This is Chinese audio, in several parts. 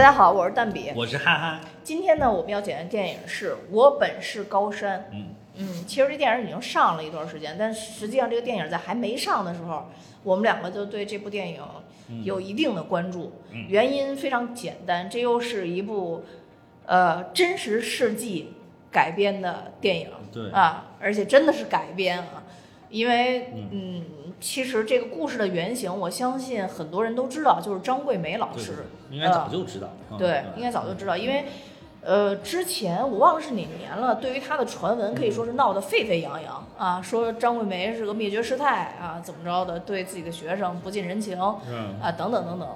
大家好，我是蛋比。我是憨憨。今天呢，我们要讲的电影是我本是高山。嗯嗯，其实这电影已经上了一段时间，但实际上这个电影在还没上的时候，我们两个就对这部电影有一定的关注。嗯原因非常简单，这又是一部呃真实事迹改编的电影。对啊，而且真的是改编啊，因为嗯，其实这个故事的原型，我相信很多人都知道，就是张桂梅老对师。应该早就知道。嗯对，应该早就知道，因为，呃，之前我忘了是哪年了，对于她的传闻可以说是闹得沸沸扬扬啊，说张桂梅是个灭绝师太啊，怎么着的，对自己的学生不近人情嗯啊，等等等等，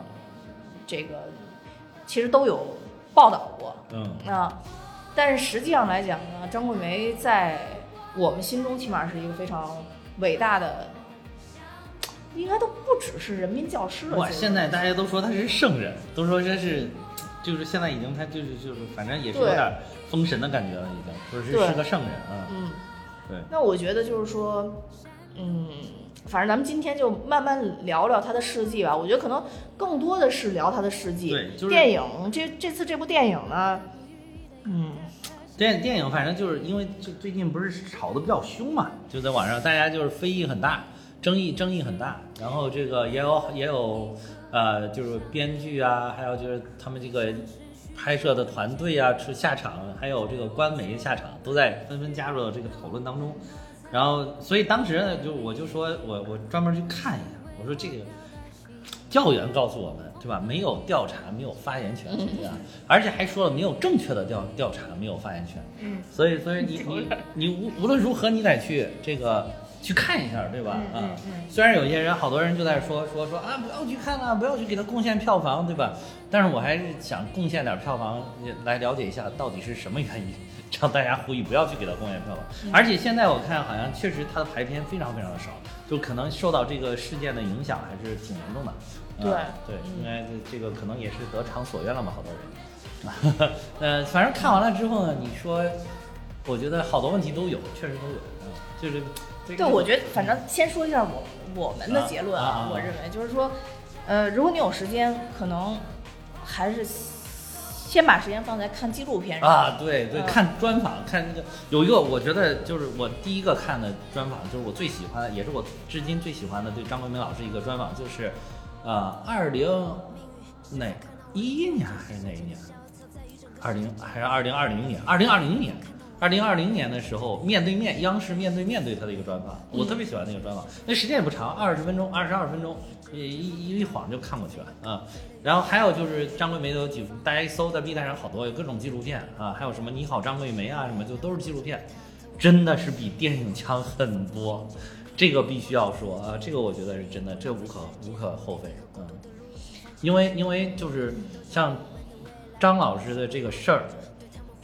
这个其实都有报道过嗯啊，但是实际上来讲呢，张桂梅在我们心中起码是一个非常伟大的。应该都不只是人民教师了。哇，现在大家都说他是圣人，都说这是，就是现在已经他就是就是，反正也是有点封神的感觉了，已经，说是对是个圣人啊。嗯，对，那我觉得就是说，嗯，反正咱们今天就慢慢聊聊他的事迹吧。我觉得可能更多的是聊他的事迹。对就是电影这这次这部电影呢，嗯，电电影反正就是因为就最近不是炒的比较凶嘛，就在网上大家就是非议很大，争议争议很大，然后这个也有也有呃就是编剧啊，还有就是他们这个拍摄的团队啊出下场，还有这个官媒下场，都在纷纷加入到这个讨论当中。然后所以当时呢，就我就说我我专门去看一下，我说这个教员告诉我们，对吧？没有调查，没有发言权，对吧？而且还说了没有正确的调调查，没有发言权。嗯，所以所以你 你你无无论如何，你得去这个去看一下，对吧？嗯虽然有些人好多人就在说说说啊，不要去看啊，不要去给他贡献票房，对吧？但是我还是想贡献点票房，来了解一下到底是什么原因，让大家呼吁不要去给他贡献票房。嗯而且现在我看好像确实他的排片非常非常的少，就可能受到这个事件的影响还是挺严重的。啊对对，嗯应该这这个可能也是得偿所愿了嘛，好多人。呃，反正看完了之后呢，你说，我觉得好多问题都有，确实都有，嗯，就是这个。对，我觉得反正先说一下我我们的结论啊我认为就是说，呃，如果你有时间，可能还是先把时间放在看纪录片上。啊，对对，嗯看专访，看那个有一个，我觉得就是我第一个看的专访，就是我最喜欢的，也是我至今最喜欢的对张桂梅老师一个专访，就是，呃，二零哪一一年还是哪一年？二零还是二零二零年？二零二零年。二零二零年的时候，面对面，央视面对面对他的一个专访，我特别喜欢那个专访，那时间也不长，二十分钟，二十二分钟，一一一晃就看过去了啊。然后还有就是张桂梅的有几，大家一搜在 B 站上好多有各种纪录片啊，还有什么你好张桂梅啊，什么就都是纪录片，真的是比电影强很多，这个必须要说啊，这个我觉得是真的，这无可无可厚非，嗯，因为因为就是像张老师的这个事儿。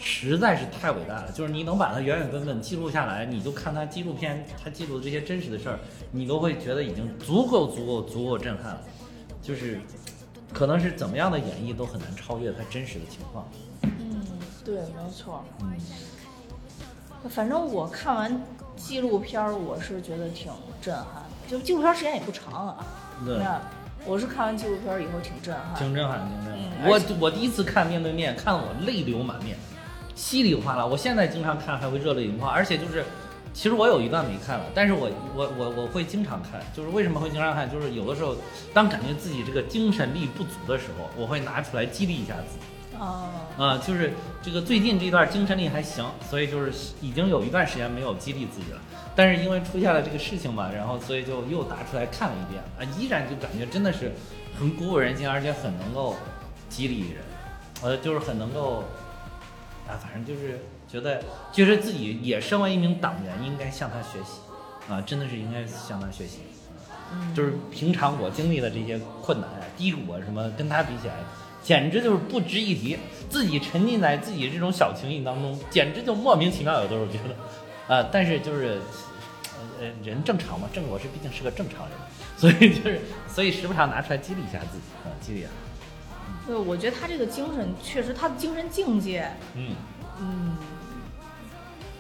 实在是太伟大了，就是你能把它原原本本记录下来，你就看他纪录片，他记录的这些真实的事儿，你都会觉得已经足够足够足够震撼了，就是可能是怎么样的演绎都很难超越他真实的情况。嗯，对，没错。嗯，反正我看完纪录片儿，我是觉得挺震撼的。就纪录片儿时间也不长啊。对，那我是看完纪录片儿以后挺震撼。挺震撼，挺震嗯撼。我我第一次看面对面，看得我泪流满面，稀里哗啦。我现在经常看还会热泪盈眶，而且就是。其实我有一段没看了，但是我我我我会经常看，就是为什么会经常看，就是有的时候当感觉自己这个精神力不足的时候，我会拿出来激励一下自己。啊，啊、就是这个最近这段精神力还行，所以就是已经有一段时间没有激励自己了。但是因为出现了这个事情嘛，然后所以就又拿出来看了一遍啊，依然就感觉真的是很鼓舞人心，而且很能够激励人，呃，就是很能够啊，反正就是觉得觉得自己也身为一名党员，应该向他学习啊，真的是应该向他学习。嗯，就是平常我经历的这些困难啊、低谷啊什么，跟他比起来，简直就是不值一提。自己沉浸在自己这种小情绪当中，简直就莫名其妙，有的时候觉得，啊、但是就是，呃呃，人正常嘛，正我是毕竟是个正常人，所以就是，所以时不常拿出来激励一下自己啊、激励啊，对，我觉得他这个精神确实，他的精神境界，嗯，嗯，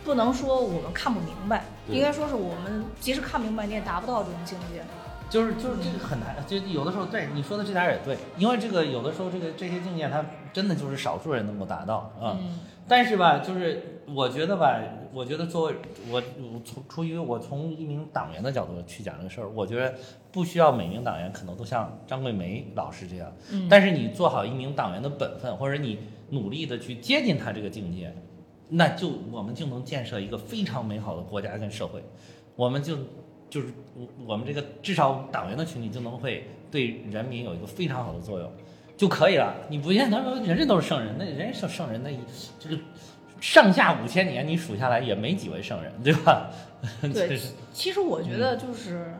不能说我们看不明白，应该说是我们即使看明白，你也达不到这种境界。就是就是这个很难，就有的时候对你说的这点也对，因为这个有的时候这个这些境界它真的就是少数人能够达到啊。嗯但是吧，就是我觉得吧，我觉得作为我我从出于我从一名党员的角度去讲这个事儿，我觉得不需要每名党员可能都像张桂梅老师这样，嗯但是你做好一名党员的本分，或者你努力的去接近他这个境界，那就我们就能建设一个非常美好的国家跟社会，我们就就是我我们这个至少党员的群体就能会对人民有一个非常好的作用。就可以了，你不见他说人人都是圣人，那人家圣圣人，那这个上下五千年你数下来也没几位圣人，对吧？对就是，其实我觉得就是，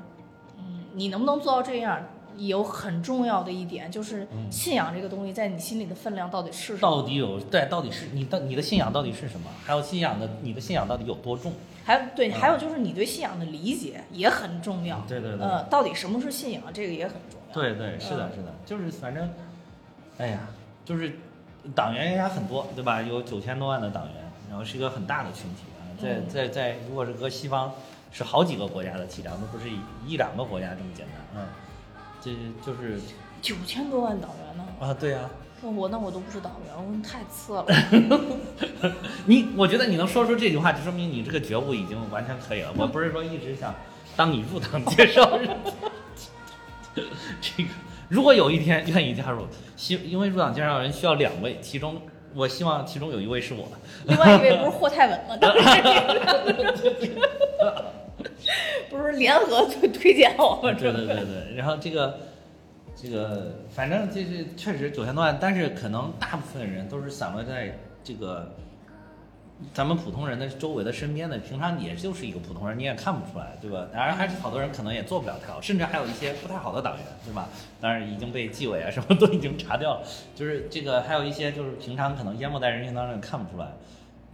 嗯，你能不能做到这样，有很重要的一点就是嗯信仰这个东西在你心里的分量到底是什么。到底有对，到底是你的你的信仰到底是什么？还有信仰的你的信仰到底有多重？还有对，嗯还有就是你对信仰的理解也很重要。对对对呃，到底什么是信仰，这个也很重要。对对，是的，是的，就是反正，哎呀，就是党员也很多，对吧？有九千多万的党员，然后是一个很大的群体啊，在嗯在在，如果是搁西方，是好几个国家的体量，都不是一一两个国家这么简单，嗯，这就是九千多万党员呢，啊，对呀、那我那我都不是党员，我太次了。你我觉得你能说出这句话，就说明你这个觉悟已经完全可以了。我不是说一直想当你入党介绍人，这个如果有一天愿意加入，希因为入党介绍人需要两位，其中我希望其中有一位是我。另外一位不是霍太文吗？当时不是联合推推荐我吗？对对对对，然后这个这个反正这是确实九千多万，但是可能大部分人都是散落在这个咱们普通人的周围的身边的，平常也就是一个普通人，你也看不出来，对吧？当然还是好多人可能也做不了太好，甚至还有一些不太好的党员，对吧？当然已经被纪委啊什么都已经查掉了，就是这个还有一些就是平常可能淹没在人群当中也看不出来，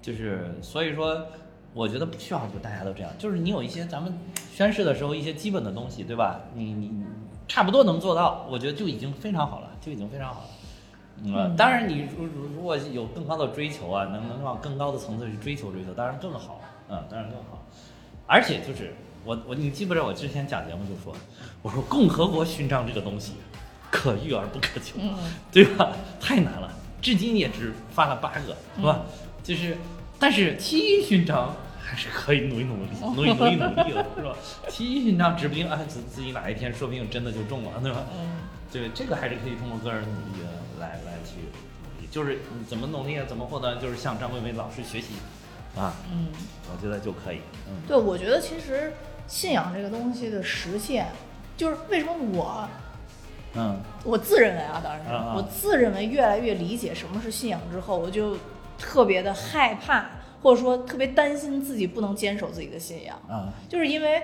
就是所以说。我觉得不需要就大家都这样，就是你有一些咱们宣誓的时候一些基本的东西，对吧？你你你差不多能做到，我觉得就已经非常好了，就已经非常好了。当然你如如如果有更高的追求啊，能能往更高的层次去追求追求，当然更好，嗯，当然更好。而且就是我我你记不记得我之前讲节目就说，我说共和国勋章这个东西可遇而不可求，嗯，对吧？太难了，至今也只发了八个，是吧？就是，但是七一勋章还是可以努一努力，努一努一努力了，是吧？七一勋章指不定啊自自己哪一天说不定真的就中了，对吧？嗯，对，这个还是可以通过个人努力的来来去努力，就是你怎么努力啊，怎么获得，就是向张桂梅老师学习，啊，嗯，我觉得就可以，嗯。对，我觉得其实信仰这个东西的实现，就是为什么我嗯。我自认为啊，当然是、我自认为越来越理解什么是信仰之后，我就特别的害怕，或者说特别担心自己不能坚守自己的信仰，啊。就是因为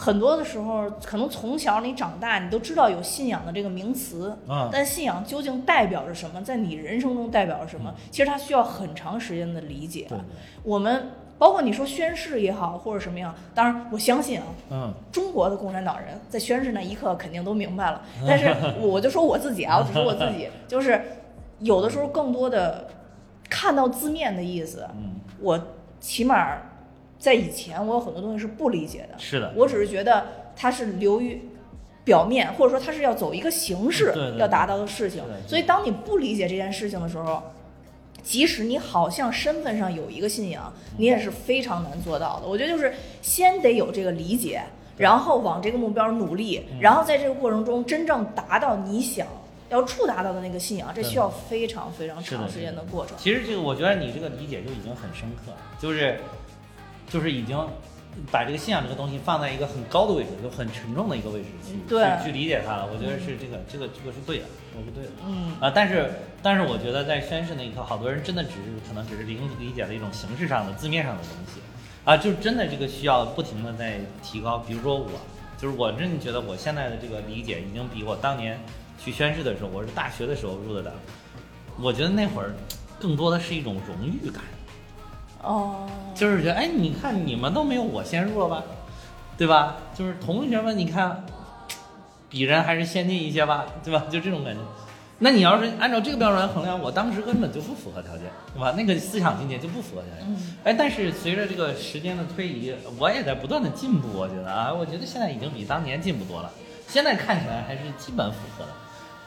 很多的时候，可能从小你长大，你都知道有信仰的这个名词，啊，但信仰究竟代表着什么，在你人生中代表着什么，其实它需要很长时间的理解。我们包括你说宣誓也好，或者什么样，当然我相信啊，嗯。中国的共产党人在宣誓那一刻肯定都明白了，但是我就说我自己啊，我只说我自己，就是有的时候更多的看到字面的意思，嗯，我起码在以前我有很多东西是不理解的，是的，我只是觉得它是流于表面，或者说它是要走一个形式要达到的事情。所以当你不理解这件事情的时候，即使你好像身份上有一个信仰，你也是非常难做到的。我觉得就是先得有这个理解，然后往这个目标努力，嗯。然后在这个过程中真正达到你想要触达到的那个信仰，这需要非常非常长时间的。的过程。其实这个我觉得你这个理解就已经很深刻，就是就是已经把这个信仰这个东西放在一个很高的位置，就很沉重的一个位置去去去理解它了。我觉得是这个这个这个是对的，这个是对的。嗯，啊，但是但是我觉得在宣誓那一刻，好多人真的只是可能只是理理解了一种形式上的字面上的东西，啊，就真的这个需要不停的在提高。比如说我，就是我真的觉得我现在的这个理解已经比我当年去宣誓的时候，我是大学的时候入的党，我觉得那会儿更多的是一种荣誉感，哦，就是觉得哎，你看你们都没有我先入了吧，对吧？就是同学们，你看比人还是先进一些吧，对吧？就这种感觉。那你要是按照这个标准来衡量，我当时根本就不符合条件，对吧？那个思想境界就不符合条件。嗯哎，但是随着这个时间的推移，我也在不断的进步。我觉得啊，我觉得现在已经比当年进步多了。现在看起来还是基本符合的，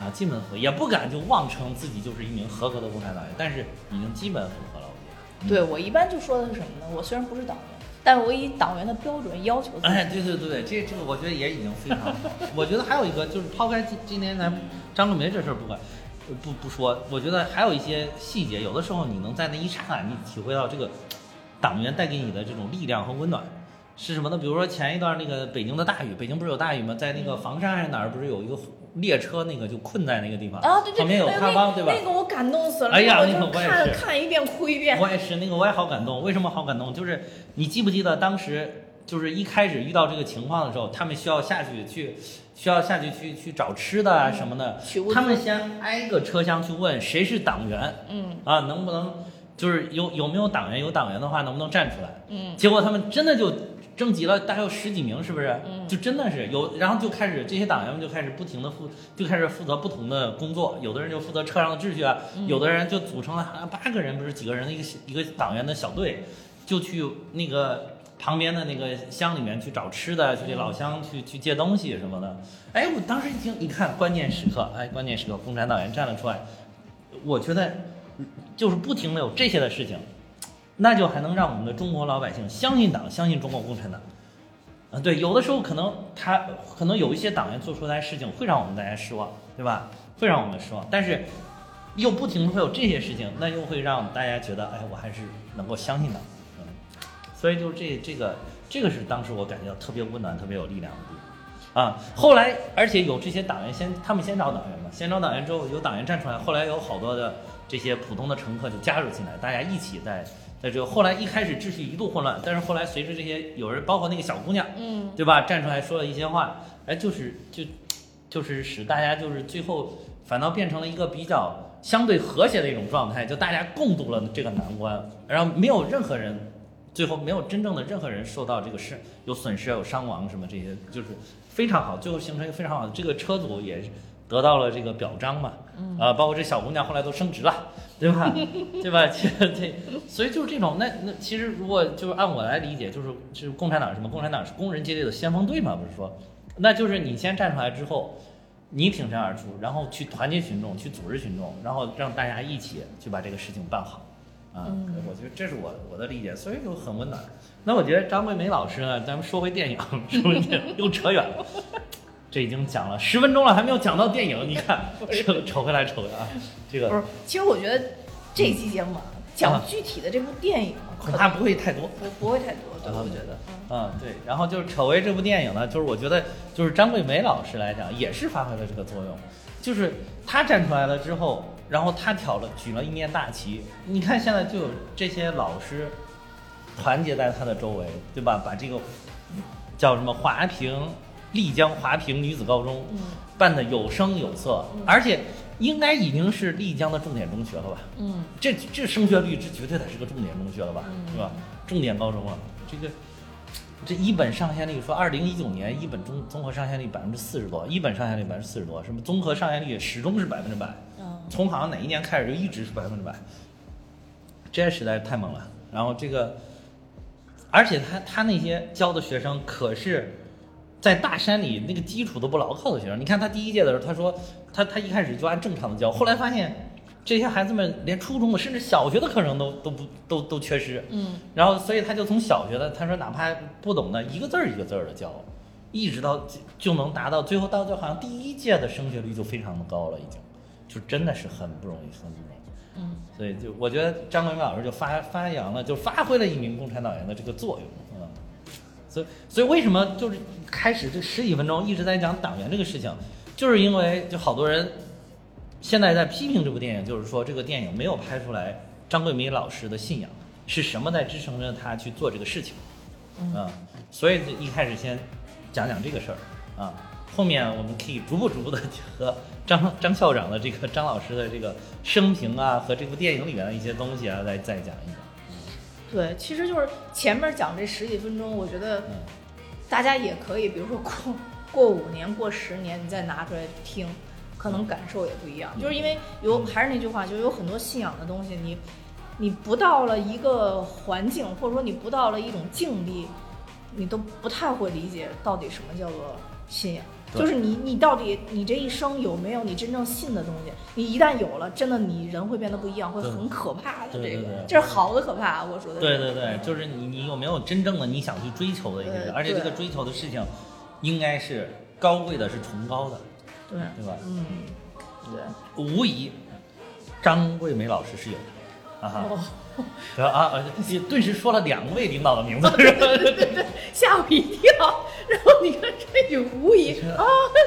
啊，基本符合，也不敢就妄称自己就是一名合格的共产党员，但是已经基本符合。对我一般就说的是什么呢？我虽然不是党员，但是我以党员的标准要求自己。哎，对对对对，这这个我觉得也已经非常好。我觉得还有一个就是抛开今今天咱们张桂梅这事儿不管，呃不不说，我觉得还有一些细节，有的时候你能在那一刹那，你体会到这个党员带给你的这种力量和温暖。是什么呢？比如说前一段那个北京的大雨，北京不是有大雨吗？在那个房山还是哪儿，不是有一个列车那个就困在那个地方啊，对对，旁边有塌方，对吧？那个我感动死了，哎呀那个我也看是看一遍哭一遍。我也是，那个我也好感动。为什么好感动？就是你记不记得当时就是一开始遇到这个情况的时候，他们需要下去去，需要下去去去找吃的啊什么的他们先挨个车厢去问谁是党员嗯啊，能不能就是有有没有党员？有党员的话能不能站出来？嗯，结果他们真的就征集了大概有十几名，是不是？嗯就真的是有，然后就开始这些党员们就开始不停的负，就开始负责不同的工作，有的人就负责车上的秩序啊，嗯有的人就组成了好像八个人，不是几个人的一个一个党员的小队，就去那个旁边的那个乡里面去找吃的，去给老乡去去借东西什么的。哎，我当时一听，你看关键时刻，哎，关键时刻共产党员站了出来，我觉得就是不停的有这些的事情。那就还能让我们的中国老百姓相信党，相信中国共产党。啊，对，有的时候可能他可能有一些党员做出来事情会让我们大家失望，对吧？会让我们失望，但是又不停会有这些事情，那又会让大家觉得，哎，我还是能够相信党。嗯，所以就是这这个这个是当时我感觉到特别温暖、特别有力量的地方。啊，后来而且有这些党员先，他们先找党员嘛，先找党员之后有党员站出来，后来有好多的这些普通的乘客就加入进来，大家一起在在这个后来一开始秩序一度混乱，但是后来随着这些有人，包括那个小姑娘，嗯，对吧，站出来说了一些话，哎，就是就就是使大家就是最后反倒变成了一个比较相对和谐的一种状态，就大家共度了这个难关，然后没有任何人。最后没有真正的任何人受到这个是有损失、有伤亡什么这些，就是非常好，最后形成一个非常好的这个车组也得到了这个表彰嘛，啊，包括这小姑娘后来都升职了，对吧？对吧？这这，所以就是这种，那那其实如果就是按我来理解，就是就是共产党是什么？共产党是工人阶级的先锋队嘛，不是说，那就是你先站出来之后，你挺身而出，然后去团结群众，去组织群众，然后让大家一起去把这个事情办好。啊，我觉得这是我我的理解，所以就很温暖。那我觉得张桂梅老师呢，咱们说回电影，说回电影又扯远了。这已经讲了十分钟了，还没有讲到电影，你看，扯扯回来扯回来啊，这个不是，其实我觉得这期节目啊，讲具体的这部电影恐怕不会太多。不不会太多，对，啊我觉得，嗯嗯，对，然后就是扯回这部电影呢，就是我觉得就是张桂梅老师来讲，也是发挥了这个作用，就是她站出来了之后，然后她挑了举了一面大旗，你看现在就有这些老师团结在她的周围，对吧？把这个叫什么华平丽江华坪女子高中嗯办的有声有色，嗯而且应该已经是丽江的重点中学了吧？嗯这这升学率，这绝对得是个重点中学了吧，嗯是吧？重点高中啊，这个这一本上线率说，二零一九年一本综综合上线率百分之四十多，一本上线率百分之四十多，什么综合上线率始终是百分之百，嗯从好像哪一年开始就一直是百分之百，这实在是太猛了。然后这个，而且他他那些教的学生可是。在大山里那个基础都不牢靠的学生，你看他第一届的时候，他说他他一开始就按正常的教，后来发现这些孩子们连初中的甚至小学的课程都都不都都缺失，嗯然后所以他就从小学的，他说哪怕不懂的，一个字儿一个字儿的教，一直到就就能达到最后到就好像第一届的升学率就非常的高了，已经，就真的是很不容易，很不容易。嗯所以就我觉得张桂梅老师就发发扬了，就发挥了一名共产党员的这个作用，嗯。所以所以为什么就是开始这十几分钟一直在讲党员这个事情，就是因为就好多人现在在批评这部电影，就是说这个电影没有拍出来张桂梅老师的信仰是什么在支撑着他去做这个事情，嗯啊，所以就一开始先讲讲这个事儿啊，后面我们可以逐步逐步的和张张校长的这个张老师的这个生平啊和这部电影里面的一些东西啊，来再讲一讲。对，其实就是前面讲这十几分钟，我觉得嗯大家也可以，比如说过过五年、过十年，你再拿出来听，可能感受也不一样。嗯就是因为有还是那句话，就是有很多信仰的东西，你你不到了一个环境，或者说你不到了一种境地，你都不太会理解到底什么叫做信仰。对就是你你到底你这一生有没有你真正信的东西？你一旦有了，真的你人会变得不一样，会很可怕的。这个这是好的可怕，我说的。对对对，就是你你有没有真正的你想去追求的一些而且这个追求的事情，应该是高贵的，是崇高的，对，对吧？嗯，对。无疑，张桂梅老师是有的，啊哈，哦，啊啊，你顿时说了两位领导的名字，是吧？吓我一跳。然后你看这句无疑啊，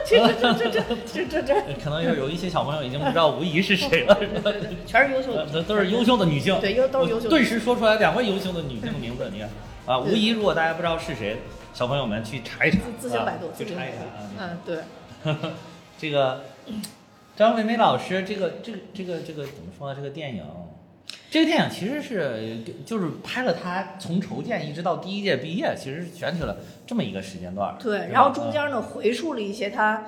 这这这这这这这 可能有有一些小朋友已经不知道吴仪是谁了，是吧？全是优秀呃的，都都是优秀的女性，对优都是优秀的顿时说出来两位优秀的女性的名字，你看啊，吴仪，如果大家不知道是谁，小朋友们去查一查，自自行百度啊，去查一查啊。嗯，对，这个张惠妹老师，这个这个这个这个怎么说呢？这个电影，这个电影其实是就是拍了他从筹建一直到第一届毕业，其实选取了这么一个时间段儿。对，然后中间呢回溯了一些他，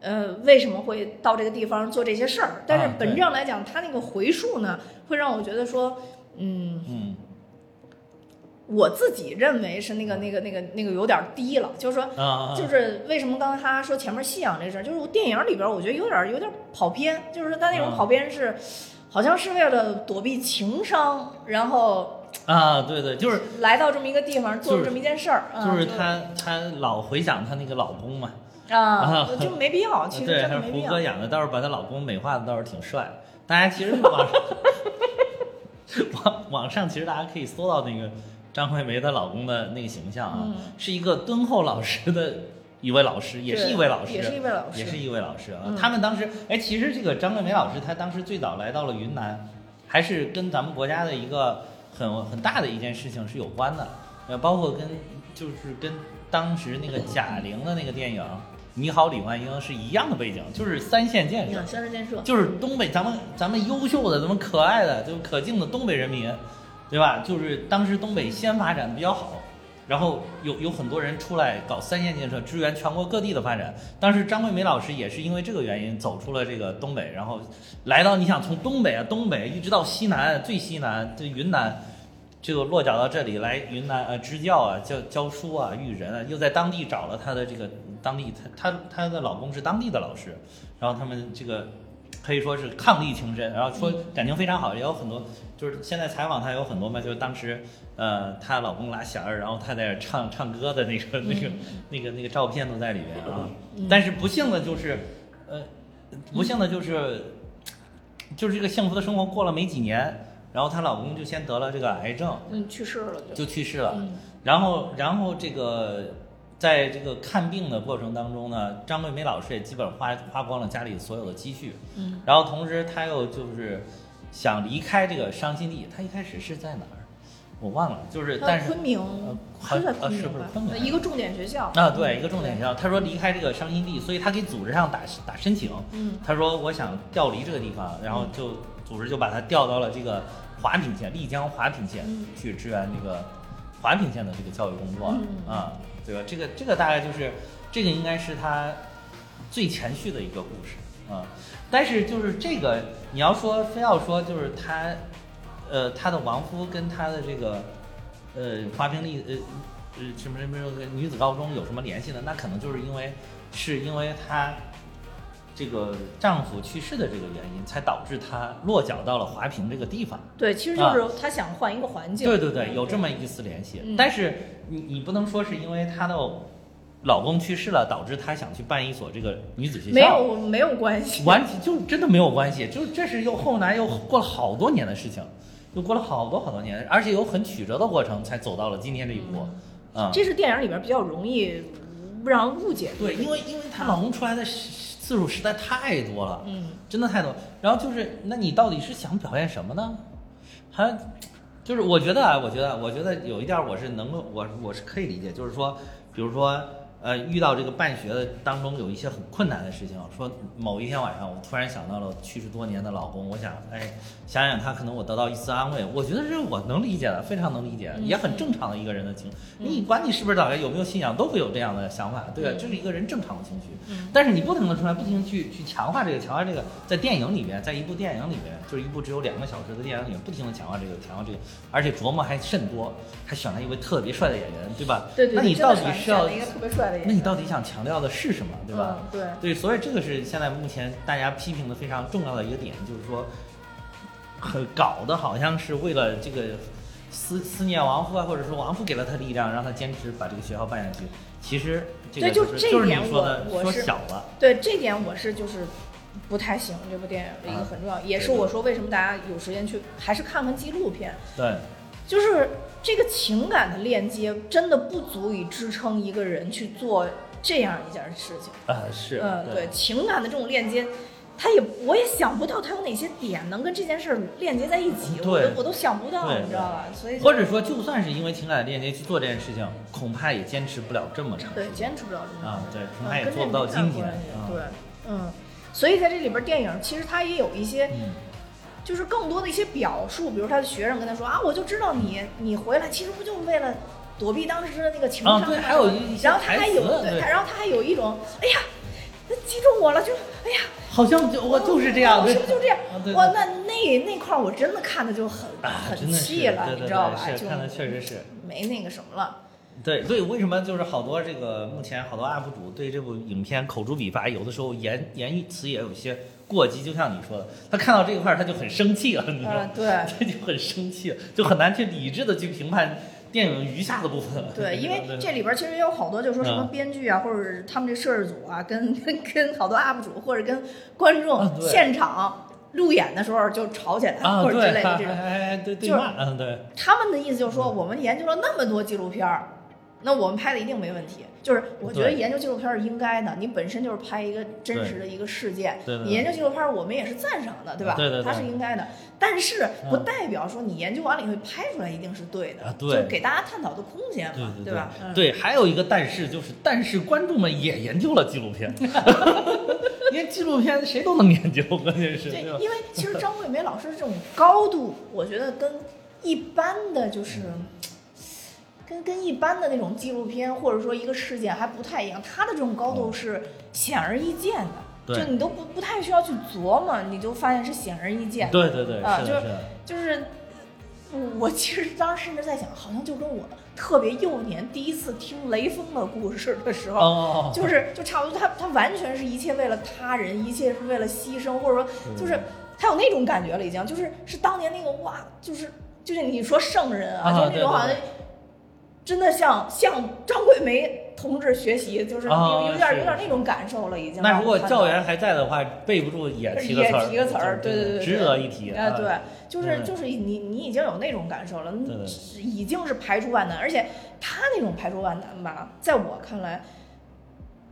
呃，为什么会到这个地方做这些事儿。但是本质上来讲，他那个回溯呢，会让我觉得说，嗯，嗯我自己认为是那个那个那个那个有点低了，就是说。就是为什么刚才他说前面信仰这事儿，就是我电影里边我觉得有点有点跑偏，就是说他那种啊跑偏是，好像是为了躲避情伤，然后啊，对对，就是来到这么一个地方做了这么一件事儿，啊就是她她老回想她那个老公嘛，啊啊，就没必要，其实对，真的没必要她是胡歌。演的，倒是把她老公美化的倒是挺帅。大家其实网上 网网上其实大家可以搜到那个张惠妹她老公的那个形象啊，嗯是一个敦厚老实的一位老师，也是一位老师，也是一位老师，也是一位老师啊。嗯他们当时，哎，其实这个张桂梅老师，她当时最早来到了云南，还是跟咱们国家的一个很很大的一件事情是有关的，呃，包括跟就是跟当时那个贾玲的那个电影《你好，李焕英》是一样的背景，就是三线建设，三线建设，就是东北咱们咱们优秀的、咱们可爱的、就可敬的东北人民，对吧？就是当时东北先发展的比较好，然后有有很多人出来搞三线建设，支援全国各地的发展。当时张桂梅老师也是因为这个原因走出了这个东北，然后来到你想从东北啊东北一直到西南最西南这云南。这个落脚到这里来云南呃支教啊教教书啊育人啊，又在当地找了她的这个当地她她她的老公是当地的老师，然后他们这个可以说是伉俪情深，然后说感情非常好，也有很多就是现在采访她有很多嘛，就是当时呃她老公拉弦儿，然后她在唱唱歌的那个那个那个那个照片都在里面啊，但是不幸的就是呃不幸的就是就是这个幸福的生活过了没几年，然后她老公就先得了这个癌症，嗯，去世了就，就去世了。嗯然后，然后这个在这个看病的过程当中呢，张桂梅老师也基本花花光了家里所有的积蓄。嗯，然后同时他又就是想离开这个伤心地，他一开始是在哪儿？我忘了，就是他但是昆明是在昆明吧不是昆明？一个重点学校啊，对，一个重点学校。他说离开这个伤心地，所以他给组织上打打申请。嗯他说我想调离这个地方，然后就组织就把他调到了这个华坪县，丽江华坪县嗯去支援这个华坪县的这个教育工作嗯啊，对吧？这个这个大概就是这个应该是他最前序的一个故事啊。但是就是这个你要说非要说就是他，呃，他的亡夫跟他的这个呃华坪丽呃呃什么什么什么女子高中有什么联系呢？那可能就是因为是因为他这个丈夫去世的这个原因，才导致她落脚到了华坪这个地方。对，其实就是她想换一个环境。对对对，有这么一丝联系。嗯但是你你不能说是因为她的老公去世了，导致她想去办一所这个女子学校。没有没有关系。完全就真的没有关系，就这是又后来又过了好多年的事情，又过了好多好多年，而且有很曲折的过程，才走到了今天这一步。啊、这是电影里边比较容易让人误解的。对，因为因为她老公出来的次数实在太多了，嗯，真的太多。然后就是，那你到底是想表现什么呢？还就是我觉得啊，我觉得，我觉得有一点儿我是能够，我我是可以理解，就是说，比如说。呃，遇到这个办学的当中有一些很困难的事情，说某一天晚上我突然想到了去世多年的老公，我想，哎，想想他可能我得到一丝安慰，我觉得这是我能理解的，非常能理解，也很正常的一个人的情。你管你是不是导演，有没有信仰，都会有这样的想法，对吧？这是一个人正常的情绪。嗯但是你不停的出来，不停地去去强化这个，强化这个，在电影里面，在一部电影里面，就是一部只有两个小时的电影里面，不停的强化这个，强化这个，而且琢磨还甚多，还选了一位特别帅的演员，对吧？对对，那你到底是要一个特别帅那你到底想强调的是什么，对吧？嗯对。对，所以这个是现在目前大家批评的非常重要的一个点，就是说，很搞的好像是为了这个思思念亡父啊，或者说亡父给了他力量，让他坚持把这个学校办下去。其实这个对就就是就是你说的我我是说小了，对这点我是就是不太喜欢这部电影的一个啊很重要，也是我说为什么大家有时间去还是看看纪录片，对，就是这个情感的链接真的不足以支撑一个人去做这样一件事情。啊是，嗯，对对，情感的这种链接，他也我也想不到他有哪些点能跟这件事儿链接在一起，我对都我都想不到，你知道吧？所以就或者说就算是因为情感的链接去做这件事情，恐怕也坚持不了这么长对时间。坚持不了这么啊长，对，恐嗯怕也没做不到今天。对，嗯，所以在这里边电影其实它也有一些。嗯，就是更多的一些表述，比如他的学生跟他说啊，我就知道你你回来其实不就是为了躲避当时的那个情然后他还有然后他还有一种哎呀，他击中我了，就哎呀，好像就我就是这样，我是不是就这样哇，那那那块儿我真的看的就很啊，很气了，对对你知道吧？对，就看的确实是。没那个什么了。对所以，为什么就是好多这个目前好多 UP 主对这部影片口诛笔伐，有的时候言言语词也有些过激，就像你说的，他看到这一块儿他就很生气了，你知道吗嗯，？对。他就很生气，就很难去理智的去评判电影余下的部分了。对，因为这里边其实也有好多，就是说什么嗯编剧啊，或者是他们这摄制组啊，跟跟 跟好多 UP 主或者跟观啊众现场路演的时候就吵起来，啊，或者之，类的这种。哎哎对对就是，他们的意思就是说，我们研究了那么多纪录片儿，那我们拍的一定没问题。就是我觉得研究纪录片儿是应该的，你本身就是拍一个真实的一个事件，对对对你研究纪录片儿，我们也是赞赏的，对吧？对对对它是应该的，但是不嗯代表说你研究完了以后拍出来一定是对的，啊对就给大家探讨的空间嘛，对对吧？嗯对，还有一个但是就是，但是观众们也研究了纪录片，因为纪录片谁都能研究，关键是对？因为其实 张桂梅老师这种高度，我觉得跟一般的就是。跟跟一般的那种纪录片或者说一个事件还不太一样，它的这种高度是显而易见的，对就你都不不太需要去琢磨，你就发现是显而易见。对对对，啊是的，是，就是我其实当时甚至在想，好像就跟我特别幼年第一次听雷锋的故事的时候，哦，就是就差不多，他他完全是一切为了他人，一切是为了牺牲，或者说就是他有那种感觉了，已经就是是当年那个哇，就是就是你说圣人啊，啊就是那种好像真的像向张桂梅同志学习，就是有、啊有点是有点那种感受了，已经。那如果教员还在的话，背不住也提个词儿，提个词儿，对对对，值得一提。哎，对，就是就是你你已经有那种感受了，已经是排除万难，而且他那种排除万难吧，在我看来，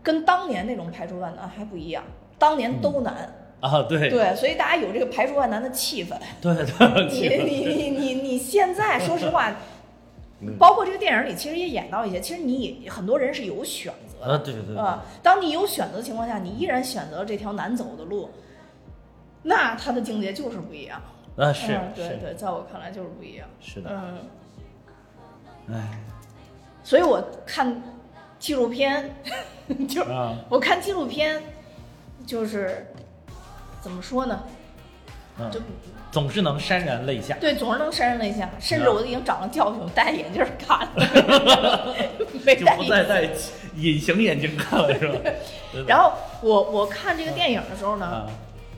跟当年那种排除万难还不一样，当年都难，啊，对。对，所以大家有这个排除万难的气氛。对对，你你你你你现在说实话，嗯。包括这个电影里其实也演到一些，其实你也很多人是有选择的。啊，对对对，啊，当你有选择的情况下，你依然选择了这条难走的路，那他的境界就是不一样。啊是嗯，对对，在我看来就是不一样。是的，嗯，哎所以我看纪录片，就啊。我看纪录片，就是怎么说呢？嗯。就，总是能潸然泪下。对，总是能潸然泪下，甚至啊我都已经长了教训，我戴眼镜儿看。不再戴隐形眼镜看了是吧？然后我我看这个电影的时候呢，啊，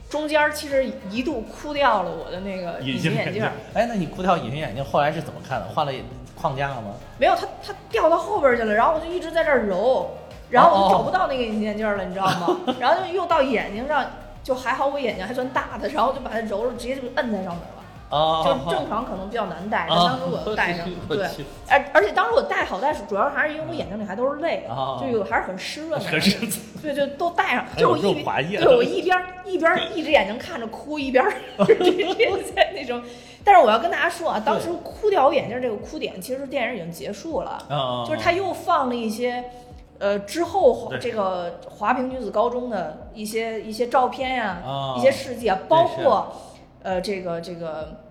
中间其实一度哭掉了我的那个隐隐形眼镜。哎，那你哭掉隐形眼镜，后来是怎么看的？换了框架了吗？没有，它它掉到后边儿去了，然后我就一直在这儿揉，然后我找不到那个隐形眼镜儿了，你知道吗？然后就又到眼睛上，就还好我眼睛还算大的，然后就把它揉了，直接就摁在上面了。哦，就正常可能比较难戴，但哦。当时我戴上，对，而而且当时我戴好戴，主要还是因为我眼睛里还都是泪哦，就有还是很湿润的，对，就都戴上，就我一边对我一边一边 一只眼睛看着哭，一边就是在那种。但是我要跟大家说啊，当时哭掉我眼镜这个哭点，其实电影已经结束了，啊，就是他又放了一些。呃，之后这个华坪女子高中的一些一些照片呀、哦一些事迹啊，包括呃这个这个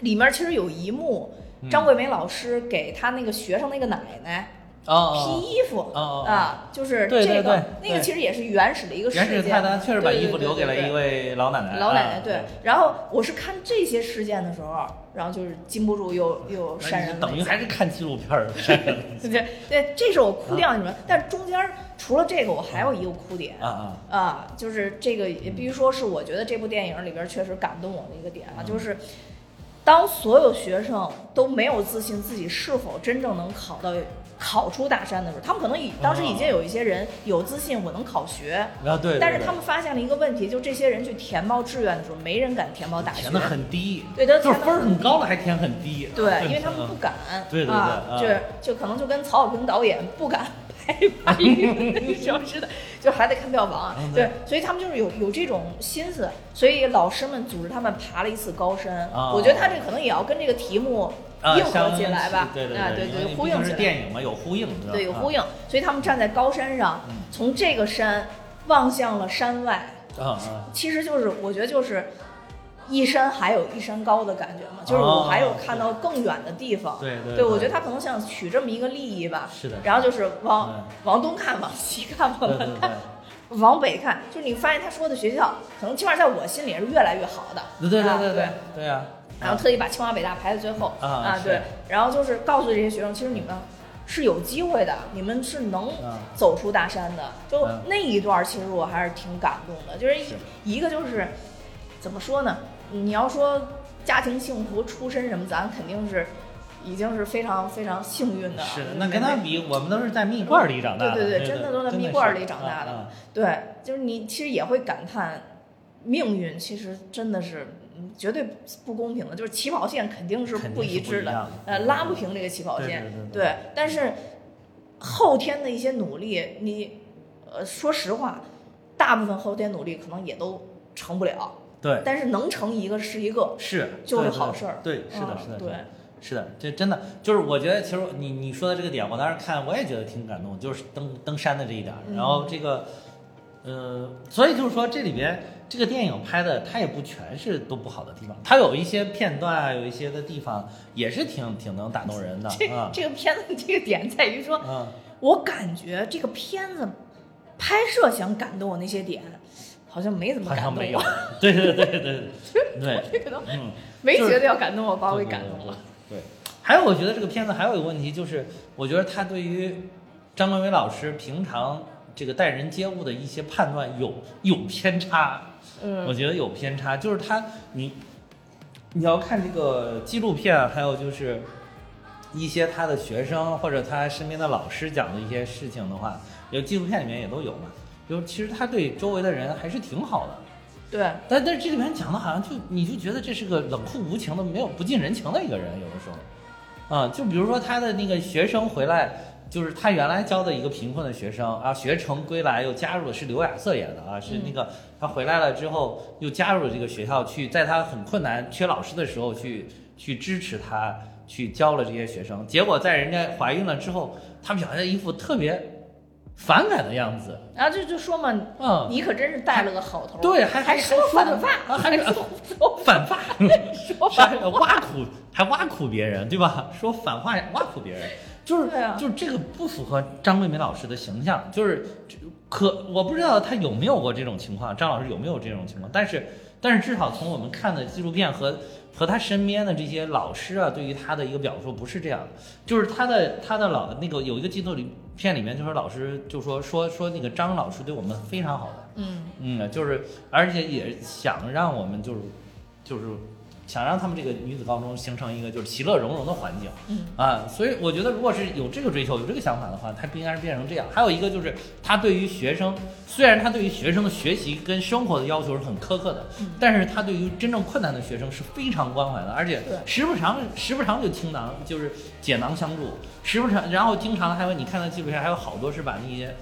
里面其实有一幕，嗯。张桂梅老师给她那个学生那个奶奶啊披衣服啊，就是这个对对那个其实也是原始的一个事原始件。太太确实把衣服留给了一位老奶奶，老奶奶啊对，然后我是看这些事件的时候，然后就是禁不住又又潸然泪等于还是看纪录片儿潸然泪对对 对，这是我哭掉你们。但是中间除了这个，我还有一个哭点啊啊，啊，就是这个也必须说是我觉得这部电影里边确实感动我的一个点啊，嗯。就是当所有学生都没有自信自己是否真正能考到考出大山的时候，他们可能已当时已经有一些人有自信，我能考学。啊对，但是他们发现了一个问题，就这些人去填报志愿的时候，没人敢填报大学。填。的很低，对，都就是分儿很高了还填很低，对，因为他们不敢，对对对啊，啊。就是就可能就跟曹保平导演不敢拍马云那时候似的，就还得看票房嗯，对，所以他们就是有有这种心思，所以老师们组织他们爬了一次高山，啊我觉得他这可能也要跟这个题目啊，应和相起来吧，对对啊，对对，呼应起来，电影嘛，有呼应，对有呼应，所以他们站在高山上嗯，从这个山望向了山外，啊啊，其实就是我觉得就是。一山还有一山高的感觉嘛，就是我还有看到更远的地方。对对对，我觉得他可能想取这么一个利益吧。是的，然后就是往嗯往东看，往西看，往南看，往北看，就是你发现他说的学校，可能起码在我心里是越来越好的。对对对啊对对。对呀，然后特意把清华北大排在最后啊是对，然后就是告诉这些学生，其实你们是有机会的，你们是能啊走出大山的。就嗯那一段，其实我还是挺感动的，就是是一一个就是怎么说呢？你要说家庭幸福、出身什么，咱肯定是已经是非常非常幸运的。是的，那跟他比，我们都是在蜜罐里长大的，对对对对真的都在蜜罐里长大的啊啊对，就是你其实也会感叹，命运其实真的是嗯绝对不公平的，就是起跑线肯定是不一致的呃，拉不平这个起跑对线。对对对但是后天的一些努力，你呃，说实话，大部分后天努力可能也都成不了，对，但是能成一个是一个。是就是好事儿对，是的，嗯是的，对是的，这真的就是我觉得，其实你你说的这个点，我当时看我也觉得挺感动，就是登登山的这一点然后这个，呃，所以就是说这里边这个电影拍的，它也不全是都不好的地方，它有一些片段啊，有一些的地方也是挺挺能打动人的这啊。这个片子这个点在于说，嗯，我感觉这个片子拍摄想感动我那些点，好像没怎么感动好像没。对对对对对对，这个都嗯。没觉得要感动我，把我给对对对感动了。对，还有我觉得这个片子还有一个问题就是，我觉得他对于张国伟老师平常这个待人接物的一些判断有有偏差，嗯。我嗯觉得有偏差，就是他你你要看这个纪录片，还有就是一些他的学生或者他身边的老师讲的一些事情的话，有纪录片里面也都有嘛。就其实他对周围的人还是挺好的，对，但但是这里面讲的好像就你就觉得这是个冷酷无情的、没有不近人情的一个人，有的时候，啊，就比如说他的那个学生回来，就是他原来教的一个贫困的学生啊，学成归来又加入了是刘亚瑟演的啊，是那个他回来了之后又加入了这个学校去，在他很困难缺老师的时候去去支持他，去教了这些学生，结果在人家怀孕了之后，他表现一副特别反感的样子，然后就就说嘛，嗯，你可真是带了个好头儿，对，还还说说反话，啊还说说反话。说还反话，挖苦，还挖苦别人，对吧？说反话挖苦别人，就是、就是这个不符合张桂梅老师的形象，就是可我不知道他有没有过这种情况，张老师有没有这种情况，但是但是至少从我们看的纪录片和和他身边的这些老师啊，对于他的一个表述不是这样的，就是他的他的老那个有一个纪录片里面，就说老师就说说说那个张老师对我们非常好的。嗯，嗯，就是而且也想让我们就是就是想让他们这个女子高中形成一个就是其乐融融的环境，嗯。啊，所以我觉得如果是有这个追求有这个想法的话，他不应该是变成这样。还有一个就是他对于学生，虽然他对于学生的学习跟生活的要求是很苛刻的，嗯。但是他对于真正困难的学生是非常关怀的，而且对。时不常时不常就倾囊，就是解囊相助，时不常，然后经常还有你看到纪录片还有好多是把那些。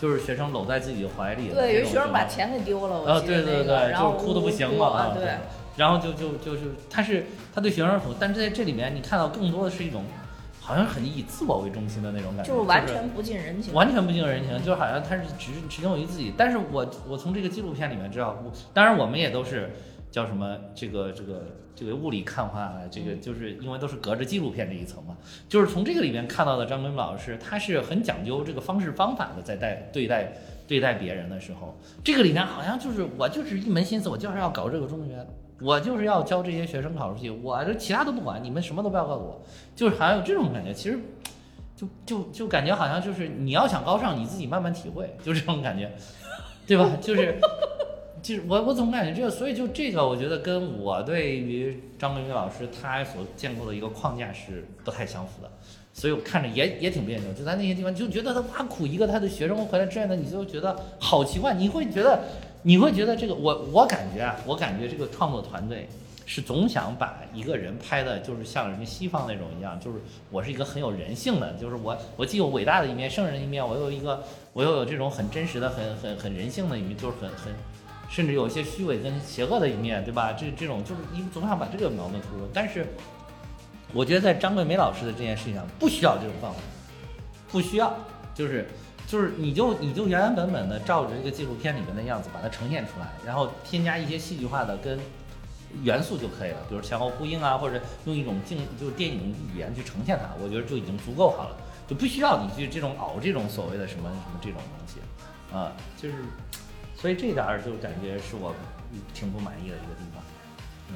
就是学生搂在自己的怀里对，有一学生把钱给丢了，我啊，记得对对那个对，然后就是哭的不行嘛啊对，然后就就就就他是他对学生很，但是在这里面你看到更多的是一种，好像很以自我为中心的那种感觉，就是完全不近人情，完全不近人情，就好像他是只只用于自己。但是我我从这个纪录片里面知道，我当然我们也都是叫什么这个这个这个雾里看花啊，这个就是因为都是隔着纪录片这一层嘛，就是从这个里面看到的张根本老师，他是很讲究这个方式方法的，在带对待对待别人的时候，这个里面好像就是我就是一门心思，我就是要搞这个中学，我就是要教这些学生考出去，我这其他都不管，你们什么都不要告诉我，就是好像有这种感觉。其实就就就感觉好像就是你要想高尚，你自己慢慢体会，就这种感觉，对吧？就是就是我我总感觉这个，所以就这个，我觉得跟我对于张桂梅老师他所建构的一个框架是不太相符的。所以我看着也也挺别扭，就在那些地方就觉得他挖苦一个他的学生回来志愿的，你就觉得好奇怪，你会觉得你会觉得这个我我感觉啊，我感觉这个创作团队是总想把一个人拍的，就是像人家西方那种一样，就是我是一个很有人性的，就是我我既有伟大的一面，圣人一面，我有一个我又有这种很真实的、很很很人性的一面，就是很很甚至有些虚伪跟邪恶的一面，对吧？这这种就是你总想把这个矛盾突出，但是。我觉得在张桂梅老师的这件事情上不需要这种方法，不需要，就是就是你就你就原原本本的照着这个纪录片里面的样子把它呈现出来，然后添加一些戏剧化的跟元素就可以了，比如前后呼应啊，或者用一种镜就是电影语言去呈现它，我觉得就已经足够好了，就不需要你去这种熬这种所谓的什么什么这种东西，啊，就是所以这点儿就感觉是我挺不满意的一个地方，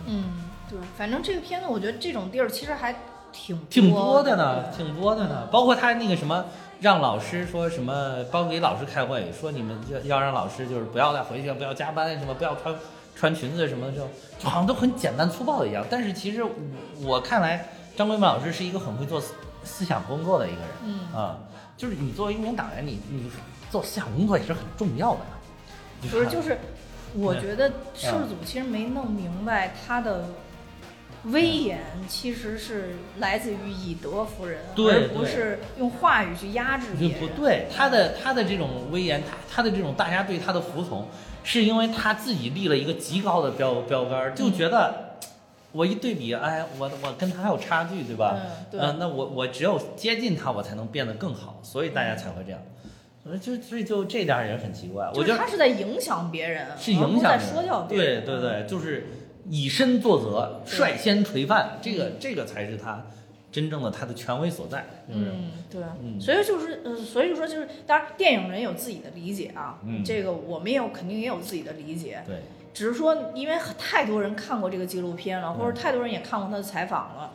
嗯。对，反正这个片子，我觉得这种地儿其实还挺挺多的呢，挺多的呢。包括他那个什么，让老师说什么，包括给老师开会，说你们要要让老师就是不要再回去，不要加班，什么不要穿穿裙子什么的，就就好像都很简单粗暴的一样。但是其实我看来，张桂梅老师是一个很会做思想工作的一个人，嗯啊，就是你作为一名党员，你你做思想工作也是很重要的。不是，就是我觉得摄制组其实没弄明白他的。威严其实是来自于以德服人，而不是用话语去压制别人。不对，他的他的这种威严，他他的这种大家对他的服从，是因为他自己立了一个极高的标标杆，就觉得我一对比，哎，我我跟他还有差距，对吧？嗯，那我我只有接近他，我才能变得更好，所以大家才会这样。所以就所以就这点也很奇怪，我觉得他是在影响别人，是影响说教别人。对对对，就是。以身作则，率先垂范，这个这个才是他真正的他的权威所在。嗯，对，所以就是，呃，所以说就是，当然电影人有自己的理解啊，这个我们也有肯定也有自己的理解。对，只是说因为太多人看过这个纪录片了，或者太多人也看过他的采访了。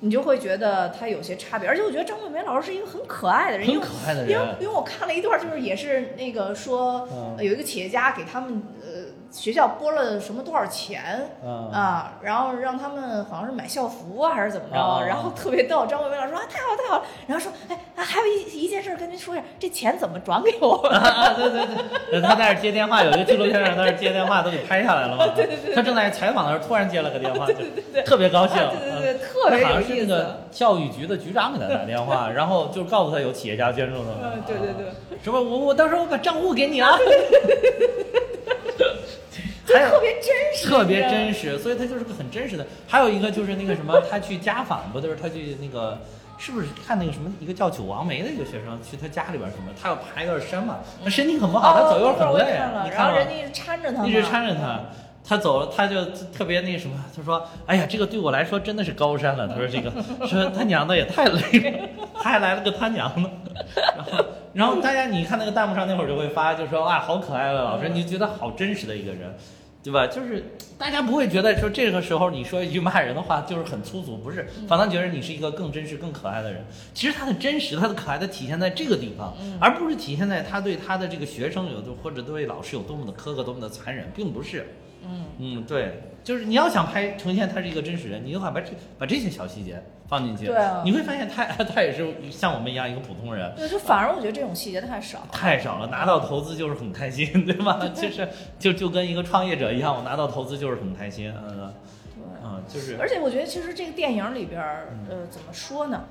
你就会觉得他有些差别，而且我觉得张桂梅老师是一个很可爱的人，很可爱的人。因为因为我看了一段，就是也是那个说，有一个企业家给他们呃学校拨了什么多少钱啊，然后让他们好像是买校服啊还是怎么着，然后特别逗。张伟伟老师说啊太好太好了，然后说哎还有一一件事跟您说一下，这钱怎么转给我？对对对，他在那接电话，有一个纪录片上在那接电话都给拍下来了嘛。对对对，他正在采访的时候突然接了个电话，对对对，特别高兴。对对对，特别好意思。那个教育局的局长给他打电话，然后就告诉他有企业家捐助的。嗯，对对对，什么我我到时候我把账户给你啊。还有特别真实，特别真实，所以他就是个很真实的。还有一个就是那个什么，他去家访，不就是他去那个，是不是看那个什么一个叫九王梅的一个学生去他家里边什么，他要爬一段山嘛，他身体很不好，他走一会儿很累，你看然后人家一直搀着他，一直搀着他。他走了，他就特别那什么，他说：“哎呀，这个对我来说真的是高山了。”他说：“这个 说他娘的也太累了，他还来了个他娘的。”然后，然后大家你看那个弹幕上那会儿就会发，就说：“啊，好可爱的老师，你觉得好真实的一个人，对吧？就是大家不会觉得说这个时候你说一句骂人的话就是很粗俗，不是，反倒觉得你是一个更真实、更可爱的人。其实他的真实、他的可爱的体现在这个地方，而不是体现在他对他的这个学生有或者对老师有多么的苛刻、多么的残忍，并不是。”嗯嗯，对，就是你要想拍呈现他是一个真实人，你就把把这把这些小细节放进去，对，你会发现他他也是像我们一样一个普通人。对，就反而我觉得这种细节太少，太少了。拿到投资就是很开心，对吧？就是就就跟一个创业者一样，我拿到投资就是很开心，嗯，对，嗯，就是。而且我觉得其实这个电影里边，呃，怎么说呢？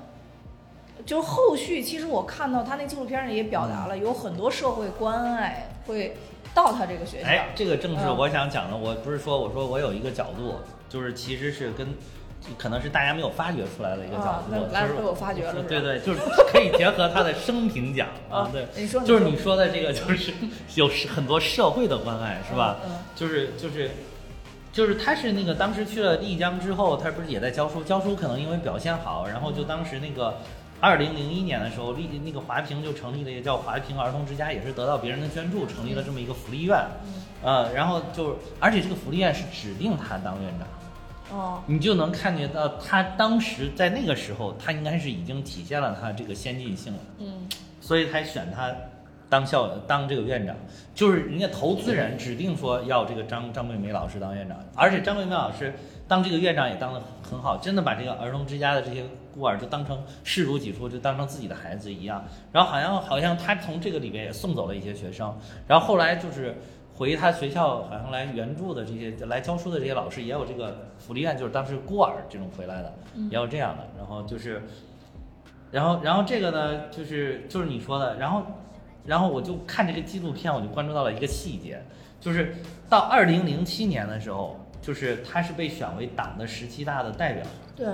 就是后续，其实我看到他那纪录片里也表达了有很多社会关爱会。到他这个学校，哎，这个正是我想讲的。我不是说，我说我有一个角度，就是其实是跟，可能是大家没有发掘出来的一个角度，就是被我发掘了，对对，就是可以结合他的生平讲啊，对，你说，就是你说的这个，就是 有很多社会的关爱，是吧？嗯，就是就是，就是他是那个当时去了丽江之后，他不是也在教书？教书可能因为表现好，然后就当时那个。二零零一年的时候，立那个华平就成立了一个叫华平儿童之家，也是得到别人的捐助，成立了这么一个福利院。呃，然后就而且这个福利院是指定他当院长，哦，你就能看见到他当时在那个时候，他应该是已经体现了他这个先进性了，嗯。所以才选他当校当这个院长，就是人家投资人指定说要这个张张桂梅老师当院长，而且张桂梅老师当这个院长也当得很好，真的把这个儿童之家的这些孤儿就当成视如己出，就当成自己的孩子一样。然后好像好像他从这个里边也送走了一些学生，然后后来就是回他学校好像来援助的这些来教书的这些老师也有这个福利院，就是当时孤儿这种回来的，也有这样的。然后就是，然后然后这个呢，就是就是你说的，然后然后我就看这个纪录片，我就关注到了一个细节，就是到二零零七年的时候，就是他是被选为党的十七大的代表，对，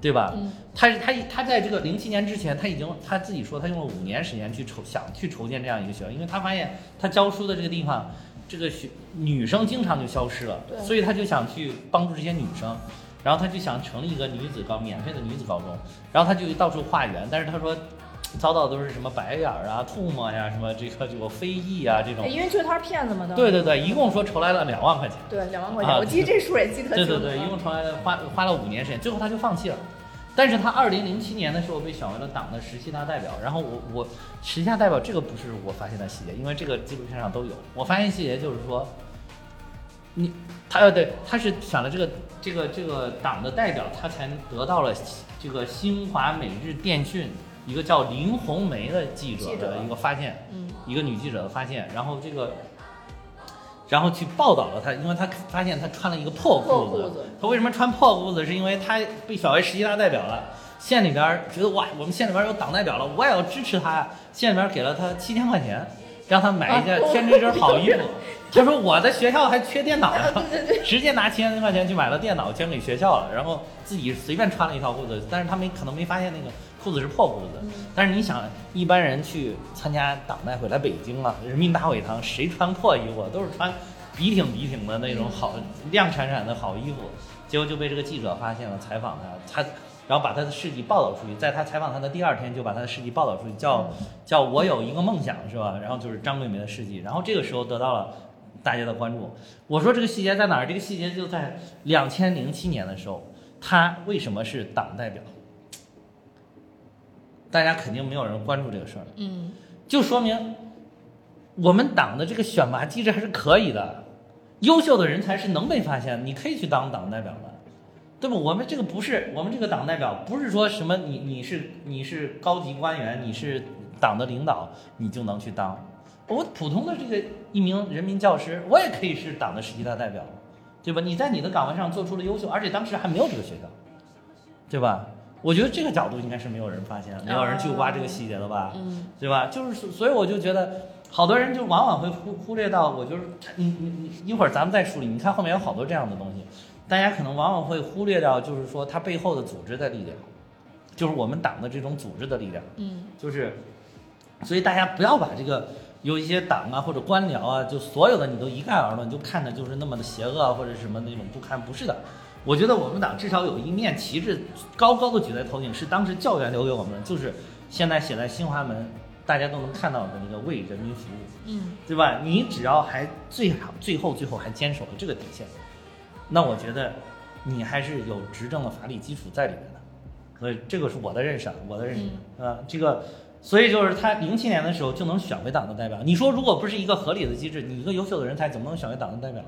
对吧？嗯。他他他在这个零七年之前，他已经他自己说他用了五年时间去筹想去筹建这样一个学校，因为他发现他教书的这个地方，这个学女生经常就消失了，对。所以他就想去帮助这些女生，然后他就想成立一个女子高免费的女子高中，然后他就到处化缘，但是他说遭到的都是什么白眼儿啊、唾沫呀、什么这个这个非议啊这种哎，因为觉得他是骗子嘛，当时对对对，一共说筹来了两万块钱。对，两万块钱，啊我记得这数也记得清楚。对对对，一共筹来了花花了五年时间，最后他就放弃了。但是他二零零七年的时候被选为了党的十七大代表，然后我我十七大代表这个不是我发现的细节，因为这个纪录片上都有。我发现细节就是说，你他呃对，他是选了这个这个这个党的代表，他才得到了这个新华每日电讯一个叫林红梅的记者的一个发现，嗯一个女记者的发现，然后这个，然后去报道了她，因为她发现她穿了一个破裤子。她为什么穿破裤子？是因为她被选为十七大代表了。县里边儿觉得哇，我们县里边儿有党代表了，我也要支持他呀。县里边儿给了她七千块钱，让她买一件啊添这身好衣服。她说我在学校还缺电脑呀啊，对对对，直接拿七千块钱去买了电脑捐给学校了，然后自己随便穿了一条裤子，但是他没可能没发现那个裤子是破裤子。嗯但是你想，一般人去参加党代会来北京啊，人民大会堂，谁穿破衣服啊？都是穿笔挺笔挺的那种好亮闪闪的好衣服。结果就被这个记者发现了，采访他，他然后把他的事迹报道出去，在他采访他的第二天就把他的事迹报道出去，叫叫我有一个梦想是吧？然后就是张桂梅的事迹，然后这个时候得到了大家的关注。我说这个细节在哪儿？这个细节就在两千零七年的时候，他为什么是党代表？大家肯定没有人关注这个事儿，嗯，就说明我们党的这个选拔机制还是可以的，优秀的人才是能被发现，你可以去当党代表的，对吧？我们这个不是我们这个党代表，不是说什么你你是你是高级官员，你是党的领导，你就能去当。我普通的这个一名人民教师，我也可以是党的十七大代表，对吧？你在你的岗位上做出了优秀，而且当时还没有这个学校，对吧？我觉得这个角度应该是没有人发现，没有人去挖这个细节了吧？嗯，对吧？就是所以我就觉得，好多人就往往会忽忽略到，我就是你你你一会儿咱们再梳理，你看后面有好多这样的东西，大家可能往往会忽略掉，就是说它背后的组织的力量，就是我们党的这种组织的力量，嗯，就是，所以大家不要把这个有一些党啊或者官僚啊，就所有的你都一概而论，就看着就是那么的邪恶啊或者什么那种不堪，不是的。我觉得我们党至少有一面旗帜高高的举在头顶，是当时教员留给我们的，就是现在写在新华门大家都能看到的那个为人民服务，嗯，对吧？你只要还最好最后最后还坚守了这个底线，那我觉得你还是有执政的法理基础在里面的。所以这个是我的认识，啊，我的认识啊、这个。所以就是他零七年的时候就能选为党的代表。你说如果不是一个合理的机制，你一个优秀的人才怎么能选为党的代表？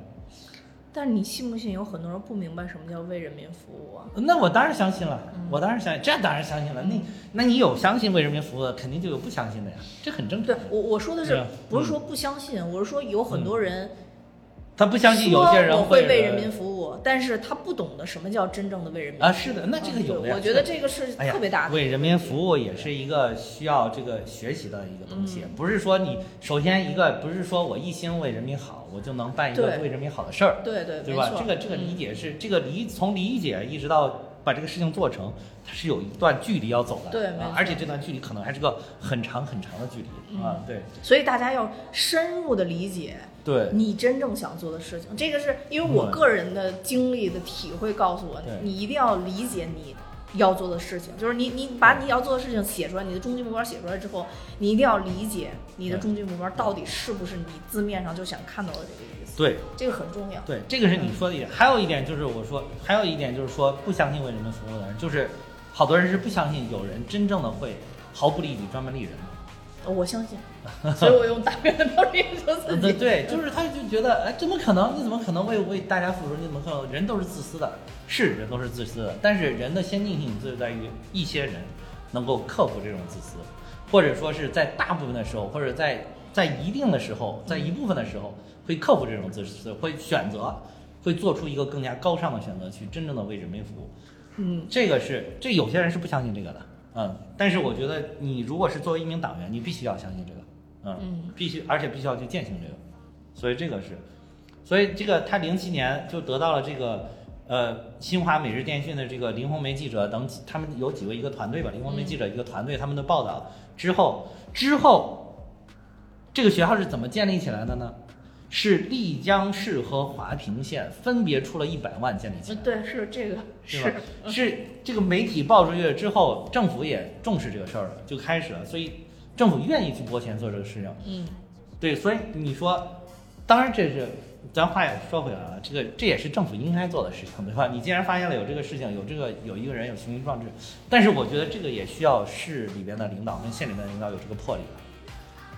但是你信不信有很多人不明白什么叫为人民服务啊？那我当然相信了，我当然相信，这当然相信了。那那你有相信为人民服务的，肯定就有不相信的呀，这很正常对。我我说的是不是说不相信，我是说有很多人他不相信有些人会为呃人民服务，但是他不懂得什么叫真正的为人民啊，服务是的，那这个嗯有的呀。我觉得这个是特别大的。为人民服务也是一个需要这个学习的一个东西，嗯不是说你首先一个不是说我一心为人民好，我就能办一个为人民好的事儿，对对，对吧？这个这个理嗯解是、这个理从理解一直到把这个事情做成，它是有一段距离要走的，对而且这段距离可能还是个很长很长的距离、嗯啊，对所以大家要深入的理解对你真正想做的事情。这个是因为我个人的经历的体会告诉我对，你一定要理解你要做的事情，就是你你把你要做的事情写出来，你的终极目标写出来之后，你一定要理解你的终极目标到底是不是你字面上就想看到的这个意思。对这个很重要。对，这个是你说的一点。还有一点就是我说，还有一点就是说，不相信为人们服务的人，就是好多人是不相信有人真正的会毫不利己专门利人的。呃我相信，所以我用大面的标准说自己。对对，就是他就觉得，哎，怎么可能？你怎么可能为为大家付出？你怎么可能？人都是自私的，是人都是自私的，但是人的先进性就在于一些人能够克服这种自私，或者说是在大部分的时候，或者在在一定的时候，在一部分的时候会克服这种自私，会选择，会做出一个更加高尚的选择，去真正的为人民服务。嗯，这个是这有些人是不相信这个的，嗯，但是我觉得你如果是作为一名党员，你必须要相信这个，嗯，嗯。必须而且必须要去践行这个，所以这个是，所以这个他零七年就得到了这个呃新华每日电讯的这个林红梅记者等几他们有几位一个团队吧，林红梅记者一个团队他们的报道。之后之后，这个学校是怎么建立起来的呢？是丽江市和华坪县分别出了一百万建立起来。对，是这个是是？这个媒体爆出去了之后，政府也重视这个事儿了，就开始了，所以政府愿意去拨钱做这个事情。嗯对，所以你说，当然这是咱话也说回来了，这个这也是政府应该做的事情，对吧？你既然发现了有这个事情，有这个有一个人有雄心壮志，但是我觉得这个也需要市里边的领导跟县里边的领导有这个魄力，吧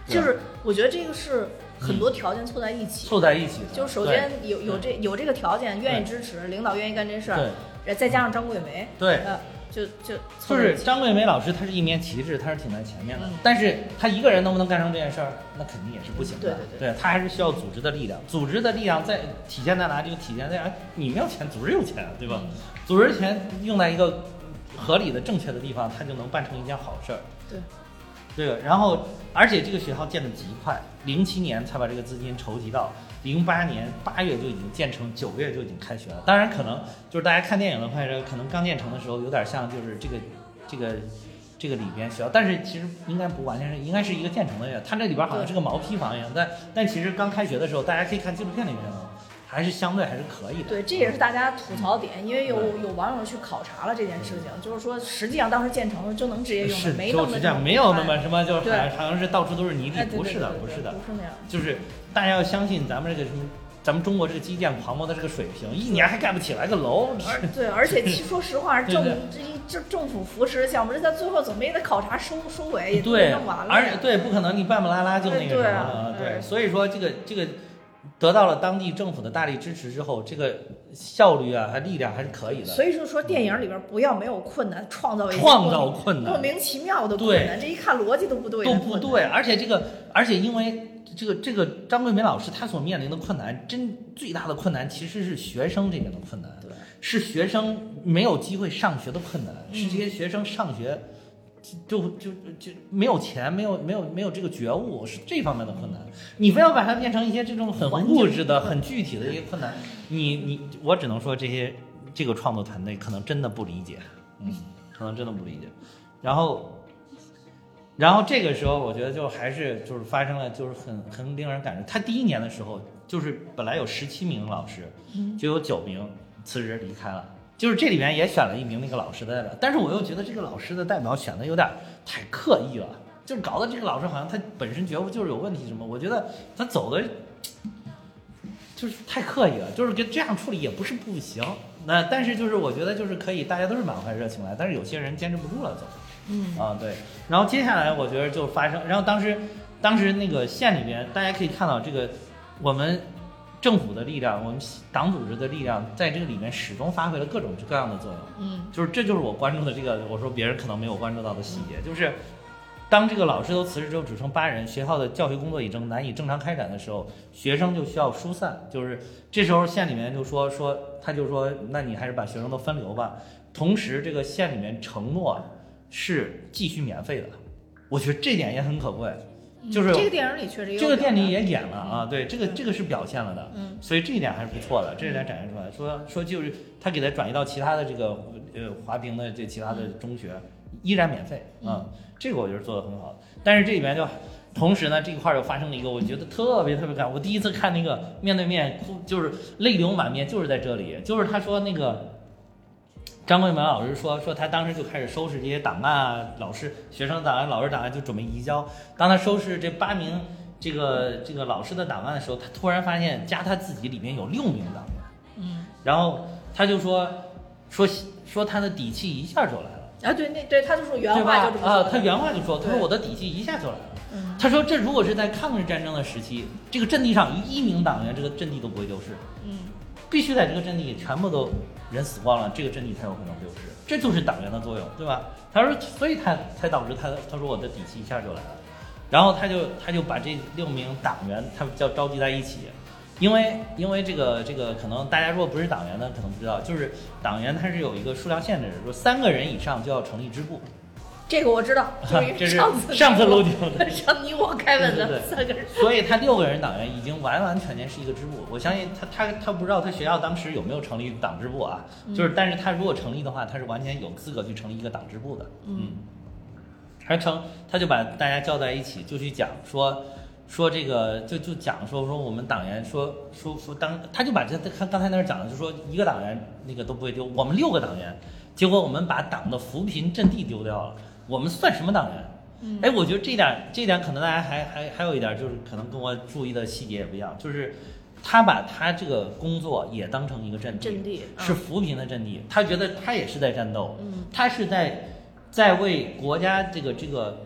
就是我觉得这个是很多条件凑在一起。凑在一起。就首先有有这有这个条件，愿意支持，领导愿意干这事儿，对再加上张桂梅，对。呃，就就就是张桂梅老师，她是一面旗帜，她是挺在前面的。嗯但是她一个人能不能干成这件事儿，那肯定也是不行的。对对对，她还是需要组织的力量。组织的力量在体现在哪？就体现在哎，你没有钱，组织有钱，对吧？嗯组织钱用在一个合理的、正确的地方，它就能办成一件好事儿。对，对，然后而且这个学校建的极快，零七年才把这个资金筹集到，零八年八月就已经建成，九月就已经开学了。当然，可能就是大家看电影的话，这可能刚建成的时候有点像就是这个这个这个里边学校，但是其实应该不完全是，应该是一个建成的院。它这里边好像是个毛坯房一样，但但其实刚开学的时候，大家可以看纪录片里面还是相对还是可以的。对，这也是大家吐槽点，因为有有网友去考察了这件事情，就是说实际上当时建成了就能直接用没就弄的是，没有那么什么，就是好像好像是到处都是泥地不是的，不是的，不是那样。就是大家要相信咱们这个什么，咱们中国这个基建狂魔的这个水平，一年还盖不起来个楼。而对，而且 其实说实话，政这一这政府扶持的项目，这在最后怎么也得考察收收尾，也弄完，了。而且对，不可能你半半拉拉就那个什么了，对对，所以说这个这个得到了当地政府的大力支持之后，这个效率啊和力量还是可以的。所以说说电影里边不要没有困难，创造一些创造困难莫名其妙的困难，这一看逻辑都不对，都不对，而且这个，而且因为这个这个张桂梅老师她所面临的困难，真最大的困难其实是学生这边的困难，对是学生没有机会上学的困难，是这些学生上学就就就没有钱，没有没有没有这个觉悟，是这方面的困难。你非要把它变成一些这种很物质的、很具体的一些困难，你你我只能说这些这个创作团队可能真的不理解，嗯，可能真的不理解。然后然后这个时候，我觉得就还是就是发生了，就是很很令人感动。他第一年的时候，就是本来有十七名老师，就有九名辞职离开了。就是这里面也选了一名那个老师的代表，但是我又觉得这个老师的代表选的有点太刻意了，就是搞得这个老师好像他本身觉悟就是有问题什么。我觉得他走的就是太刻意了，就是跟这样处理也不是不行。那但是就是我觉得就是可以，大家都是满怀热情来，但是有些人坚持不住了走。嗯啊，对。然后接下来我觉得就发生，然后当时，当时那个县里边，大家可以看到这个我们政府的力量，我们党组织的力量，在这个里面始终发挥了各种各样的作用。嗯就是这就是我关注的这个，我说别人可能没有关注到的细节，就是当这个老师都辞职之后，只剩八人，学校的教学工作已经难以正常开展的时候，学生就需要疏散。就是这时候县里面就说说，他就说，那你还是把学生都分流吧。同时，这个县里面承诺是继续免费的，我觉得这点也很可贵。就是这个电影里确实有这个电影也演了啊，对，这个这个是表现了的，嗯，所以这一点还是不错的，这一点展现出来，说说就是他给他转移到其他的这个呃华坪的这其他的中学，依然免费啊、这个我觉得做的很好。但是这里面就同时呢，这一块儿又发生了一个我觉得特别特别感，我第一次看那个面对面哭，就是泪流满面，就是在这里，就是他说那个张桂梅老师说说他当时就开始收拾这些档案啊，老师学生档案、老师档案就准备移交。当他收拾这八名这个这个老师的档案的时候，他突然发现加他自己里面有六名党员，嗯，然后他就说说说他的底气一下就来了。啊，对，那对他就说原话就这？么啊他原话就说，他说我的底气一下就来了。嗯他说这如果是在抗日战争的时期，这个阵地上一名党员，这个阵地都不会丢失，嗯必须在这个阵地全部都人死光了，这个阵地才有可能丢失。这就是党员的作用，对吧？他说，所以他才导致他他说我的底气一下就来了，然后他就他就把这六名党员他们叫召集在一起。因为因为这个这个可能大家如果不是党员的可能不知道，就是党员他是有一个数量限制的，说三个人以上就要成立支部。这个我知道，就这是上次上次录录节目的上你我开文的三个人，所以他六个人党员已经完完全全是一个支部。我相信他他他不知道他学校当时有没有成立党支部啊？就是，但是他如果成立的话，他是完全有资格去成立一个党支部的。嗯，还成他就把大家叫在一起，就去讲说说这个就就讲说说我们党员说说说当他就把这他刚才那儿讲的，就说一个党员那个都不会丢，我们六个党员，结果我们把党的扶贫阵地丢掉了，我们算什么党员？嗯哎，我觉得这点这点可能大家还还还有一点就是可能跟我注意的细节也不一样，就是他把他这个工作也当成一个阵地，阵地是扶贫的阵地，他觉得他也是在战斗，嗯他是在在为国家这个这个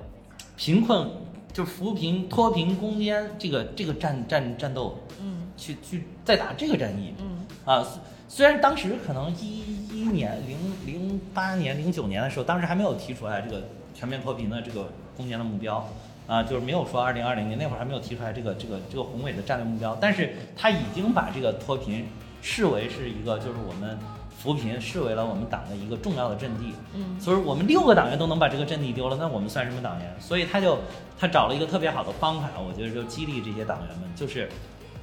贫困就扶贫脱贫攻坚这个这个战战战斗嗯去去在打这个战役嗯啊。虽虽然当时可能一一年零零八年零九年的时候，当时还没有提出来这个全面脱贫的这个攻坚的目标啊，就是没有说二零二零年那会儿还没有提出来这个这个这个宏伟的战略目标，但是他已经把这个脱贫视为是一个就是我们扶贫视为了我们党的一个重要的阵地。嗯所以我们六个党员都能把这个阵地丢了，那我们算什么党员？所以他就他找了一个特别好的方法，我觉得就激励这些党员们，就是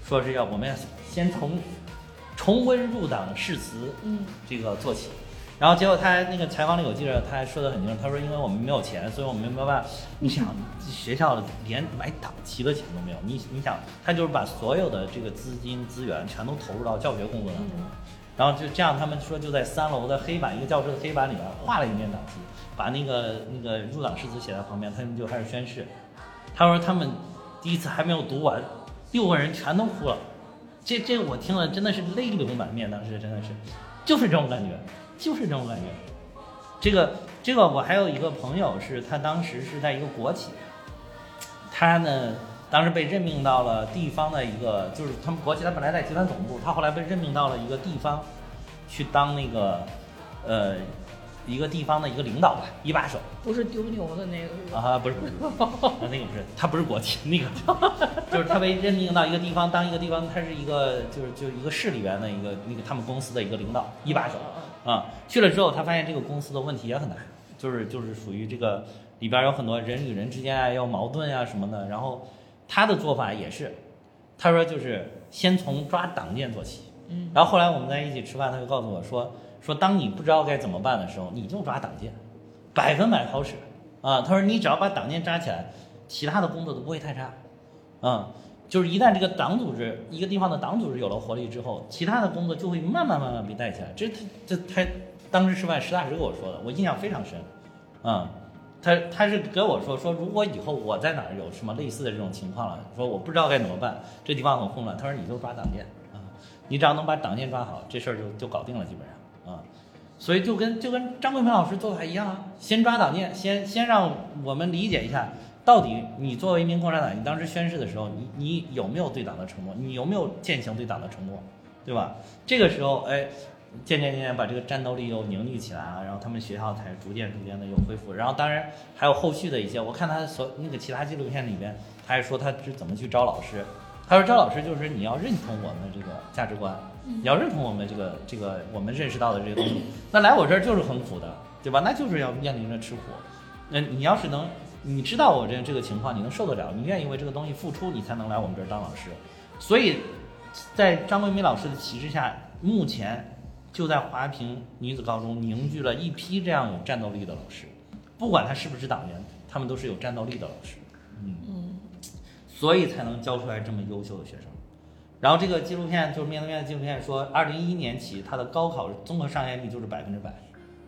说是要我们要先从重温入党誓词嗯这个做起。然后结果他那个采访里有记者，他还说的很清楚，他说因为我们没有钱，所以我们没有办法。你想，学校连买党旗的钱都没有，你你想，他就是把所有的这个资金资源全都投入到教学工作当中。嗯然后就这样，他们说就在三楼的黑板，一个教室的黑板里边画了一面党旗，把那个那个入党誓词写在旁边，他们就开始宣誓。他说他们第一次还没有读完，六个人全都哭了。这这我听了真的是泪流满面，当时真的是，就是这种感觉，就是这种感觉。这个这个我还有一个朋友是他当时是在一个国企，他呢当时被任命到了地方的一个，就是他们国企，他本来在集团总部，他后来被任命到了一个地方，去当那个呃一个地方的一个领导吧，一把手不是丢牛的那个是吧？啊，不是 那个不是，他不是国企，那个 就是他被任命到一个地方当一个地方，他是一个就是就是一个市里边的一个那个他们公司的一个领导一把手。啊，去了之后，他发现这个公司的问题也很难，就是就是属于这个里边有很多人与人之间啊要矛盾啊、什么的。然后他的做法也是，他说就是先从抓党建做起。嗯，然后后来我们在一起吃饭，他就告诉我说说当你不知道该怎么办的时候，你就抓党建，百分百好使啊。他说你只要把党建扎起来，其他的工作都不会太差。啊，就是一旦这个党组织一个地方的党组织有了活力之后，其他的工作就会慢慢慢慢被带起来。这他这他当时吃饭，实打实跟我说的，我印象非常深。啊，他他是跟我说说，如果以后我在哪儿有什么类似的这种情况了，说我不知道该怎么办，这地方很混乱，他说你就抓党建啊，你只要能把党建抓好，这事儿就就搞定了，基本上。所以就跟就跟张桂梅老师做法一样啊，先抓党建，先先让我们理解一下，到底你作为一名共产党，你当时宣誓的时候，你你有没有对党的承诺？你有没有践行对党的承诺？对吧？这个时候，哎，渐渐渐渐把这个战斗力又凝聚起来了，然后他们学校才逐渐逐渐的又恢复。然后当然还有后续的一些，我看他所那个其他纪录片里边，他还说他是怎么去招老师。他说招老师就是你要认同我们这个价值观，你要认同我们这个这个我们认识到的这些东西。那来我这儿就是很苦的，对吧？那就是要面临着吃苦。那你要是能，你知道我这这个情况，你能受得了，你愿意为这个东西付出，你才能来我们这儿当老师。所以，在张桂梅老师的旗帜下，目前就在华坪女子高中凝聚了一批这样有战斗力的老师，不管他是不是党员，他们都是有战斗力的老师。嗯嗯所以才能教出来这么优秀的学生。然后这个纪录片就是面对面的纪录片说，二零一一年起，他的高考综合上线率就是百分之百，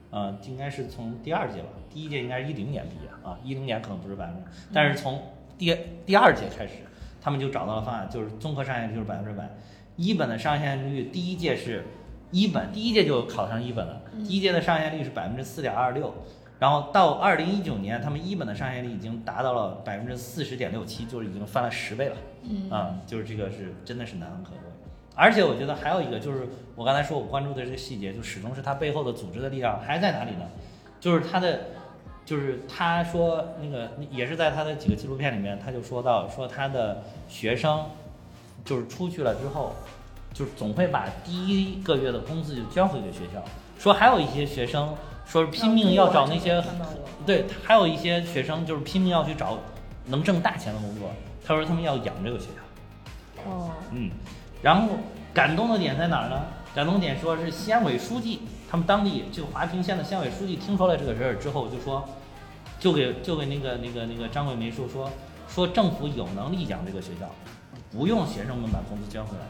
呃，应该是从第二届吧，第一届应该是一零年毕业啊，一零年可能不是百分之百，但是从第第二届开始，他们就找到了方案，就是综合上线率就是百分之百，一本的上线率第一届是一本，第一届就考上一本了，第一届的上线率是百分之四点二六。然后到二零一九年，他们一本的上线率已经达到了百分之四十点六七，就是已经翻了十倍了。嗯啊，就是这个是真的是难能可贵。而且我觉得还有一个就是我刚才说我关注的这个细节，就始终是它背后的组织的力量还在哪里呢？就是他的，就是他说那个也是在他的几个纪录片里面，他就说到说他的学生就是出去了之后，就是总会把第一个月的工资就交回给学校，说还有一些学生。说是拼命要找那些，对，还有一些学生就是拼命要去找能挣大钱的工作。他说他们要养这个学校。哦，嗯，然后感动的点在哪儿呢？感动点说是县委书记，他们当地这个华坪县的县委书记听说了这个事儿之后，就说，就给就给那个那个那个张桂梅说说说政府有能力养这个学校，不用学生们把工资交回来，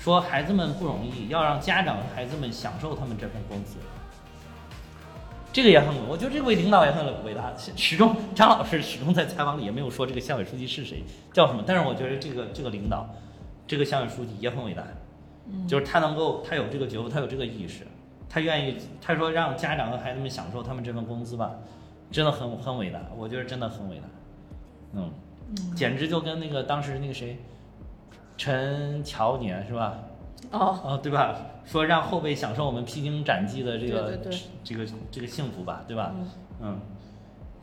说孩子们不容易，要让家长孩子们享受他们这份工资。这个也很，我觉得这位领导也很伟大。始终张老师始终在采访里也没有说这个县委书记是谁，叫什么。但是我觉得这个这个领导，这个县委书记也很伟大，就是他能够，他有这个觉悟，他有这个意识，他愿意，他说让家长和孩子们享受他们这份工资吧，真的很很伟大。我觉得真的很伟大，嗯，简直就跟那个当时那个谁，陈乔年是吧？哦哦，对吧？说让后辈享受我们披荆斩棘的这个这个这个幸福吧，对吧？嗯，嗯，